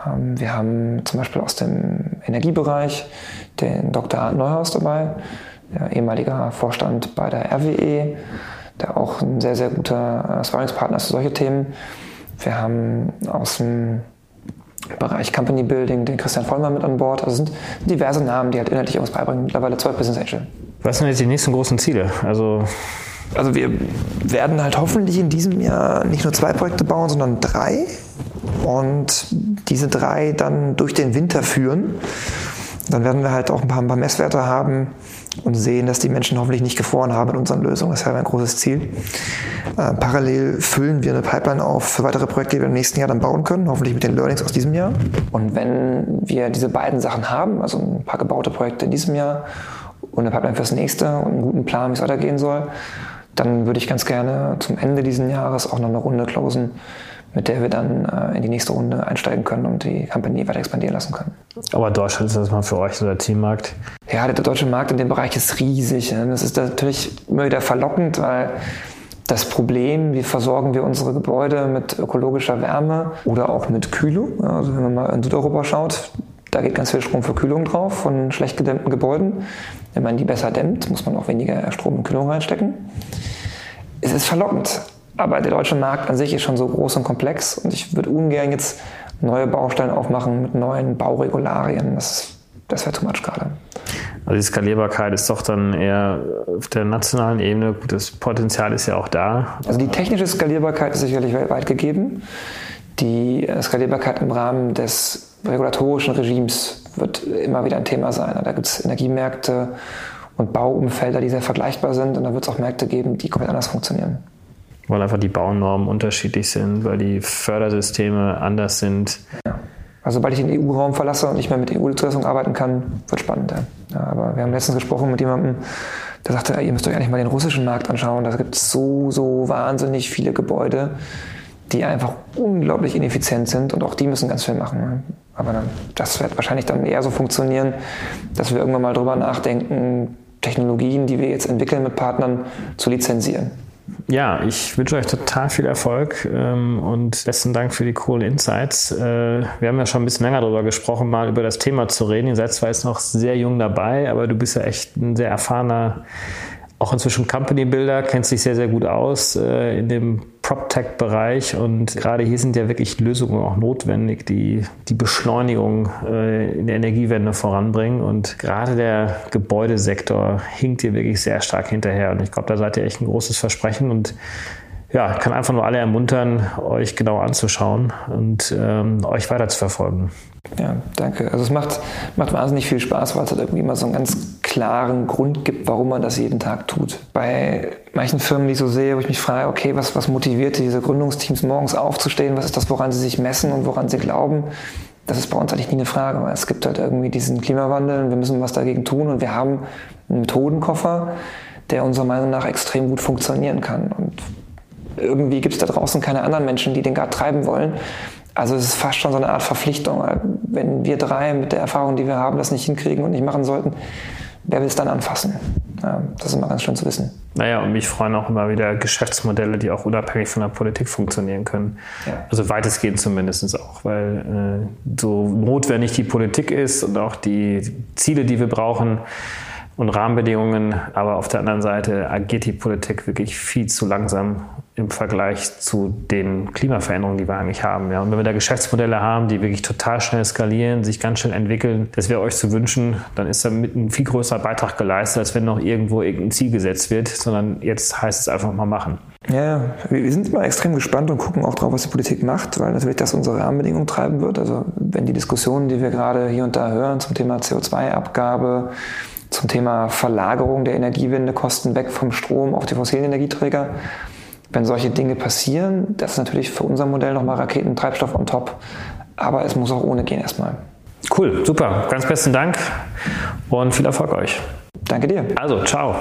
Ähm, wir haben zum Beispiel aus dem Energiebereich den Dr. Arndt Neuhaus dabei, der ehemaliger Vorstand bei der RWE, der auch ein sehr, sehr guter äh, Sparringspartner ist für solche Themen. Wir haben aus dem Bereich Company Building den Christian Vollmer mit an Bord. Also sind diverse Namen, die halt inhaltlich was beibringen. Mittlerweile zwei Business Angel. Was sind jetzt die nächsten großen Ziele? Also also wir werden halt hoffentlich in diesem Jahr nicht nur zwei Projekte bauen, sondern drei. Und diese drei dann durch den Winter führen. Dann werden wir halt auch ein paar, ein paar Messwerte haben und sehen, dass die Menschen hoffentlich nicht gefroren haben in unseren Lösungen. Das ist ja ein großes Ziel. Äh, parallel füllen wir eine Pipeline auf für weitere Projekte, die wir im nächsten Jahr dann bauen können, hoffentlich mit den Learnings aus diesem Jahr. Und wenn wir diese beiden Sachen haben, also ein paar gebaute Projekte in diesem Jahr und eine Pipeline fürs nächste und einen guten Plan, wie es weitergehen soll, dann würde ich ganz gerne zum Ende dieses Jahres auch noch eine Runde closen mit der wir dann äh, in die nächste Runde einsteigen können und die Company weiter expandieren lassen können. Aber Deutschland ist das mal für euch so der Teammarkt? Ja, der deutsche Markt in dem Bereich ist riesig. Das ist natürlich immer wieder verlockend, weil das Problem, wie versorgen wir unsere Gebäude mit ökologischer Wärme oder auch mit Kühlung. Also wenn man mal in Südeuropa schaut, da geht ganz viel Strom für Kühlung drauf von schlecht gedämmten Gebäuden. Wenn man die besser dämmt, muss man auch weniger Strom in Kühlung reinstecken. Es ist verlockend, aber der deutsche Markt an sich ist schon so groß und komplex und ich würde ungern jetzt neue Baustellen aufmachen mit neuen Bauregularien. Das, das wäre too much gerade. Also die Skalierbarkeit ist doch dann eher auf der nationalen Ebene. Das Potenzial ist ja auch da. Also die technische Skalierbarkeit ist sicherlich weltweit gegeben. Die Skalierbarkeit im Rahmen des regulatorischen Regimes wird immer wieder ein Thema sein. Da gibt es Energiemärkte und Bauumfelder, die sehr vergleichbar sind. Und da wird es auch Märkte geben, die komplett anders funktionieren. Weil einfach die Baunormen unterschiedlich sind, weil die Fördersysteme anders sind. Ja. Also sobald ich den EU-Raum verlasse und nicht mehr mit EU-Zulassung arbeiten kann, wird spannend. Ja. aber wir haben letztens gesprochen mit jemandem, der sagte, ihr müsst euch eigentlich mal den russischen Markt anschauen. Da gibt es so, so wahnsinnig viele Gebäude, die einfach unglaublich ineffizient sind und auch die müssen ganz viel machen. Aber dann, das wird wahrscheinlich dann eher so funktionieren, dass wir irgendwann mal drüber nachdenken, Technologien, die wir jetzt entwickeln mit Partnern, zu lizenzieren. Ja, ich wünsche euch total viel Erfolg ähm, und besten Dank für die coolen Insights. Äh, wir haben ja schon ein bisschen länger darüber gesprochen, mal über das Thema zu reden. Ihr seid zwar jetzt noch sehr jung dabei, aber du bist ja echt ein sehr erfahrener auch inzwischen Company Builder, kennt sich sehr, sehr gut aus äh, in dem PropTech-Bereich. Und gerade hier sind ja wirklich Lösungen auch notwendig, die die Beschleunigung äh, in der Energiewende voranbringen. Und gerade der Gebäudesektor hinkt hier wirklich sehr stark hinterher. Und ich glaube, da seid ihr echt ein großes Versprechen. Und ja, kann einfach nur alle ermuntern, euch genau anzuschauen und ähm, euch weiter zu verfolgen. Ja, danke. Also es macht, macht wahnsinnig viel Spaß, weil es halt irgendwie immer so einen ganz klaren Grund gibt, warum man das jeden Tag tut. Bei manchen Firmen, die ich so sehe, wo ich mich frage, okay, was, was motiviert diese Gründungsteams morgens aufzustehen? Was ist das, woran sie sich messen und woran sie glauben? Das ist bei uns eigentlich nie eine Frage, weil es gibt halt irgendwie diesen Klimawandel und wir müssen was dagegen tun und wir haben einen Methodenkoffer, der unserer Meinung nach extrem gut funktionieren kann. Und irgendwie gibt es da draußen keine anderen Menschen, die den gerade treiben wollen. Also es ist fast schon so eine Art Verpflichtung. Wenn wir drei mit der Erfahrung, die wir haben, das nicht hinkriegen und nicht machen sollten, wer will es dann anfassen? das ist immer ganz schön zu wissen. Naja, und mich freuen auch immer wieder Geschäftsmodelle, die auch unabhängig von der Politik funktionieren können. Ja. Also weitestgehend zumindest auch, weil äh, so notwendig die Politik ist und auch die Ziele, die wir brauchen, und Rahmenbedingungen. Aber auf der anderen Seite agiert die Politik wirklich viel zu langsam im Vergleich zu den Klimaveränderungen, die wir eigentlich haben. Ja. Und wenn wir da Geschäftsmodelle haben, die wirklich total schnell skalieren, sich ganz schnell entwickeln, das wäre euch zu wünschen, dann ist damit ein viel größerer Beitrag geleistet, als wenn noch irgendwo irgendein Ziel gesetzt wird, sondern jetzt heißt es einfach mal machen. Ja, wir sind immer extrem gespannt und gucken auch drauf, was die Politik macht, weil natürlich das unsere Rahmenbedingungen treiben wird. Also wenn die Diskussionen, die wir gerade hier und da hören zum Thema CO2-Abgabe, zum Thema Verlagerung der Energiewendekosten weg vom Strom auf die fossilen Energieträger. Wenn solche Dinge passieren, das ist natürlich für unser Modell nochmal Raketentreibstoff on top. Aber es muss auch ohne gehen erstmal. Cool, super. Ganz besten Dank und viel Erfolg euch. Danke dir. Also, ciao.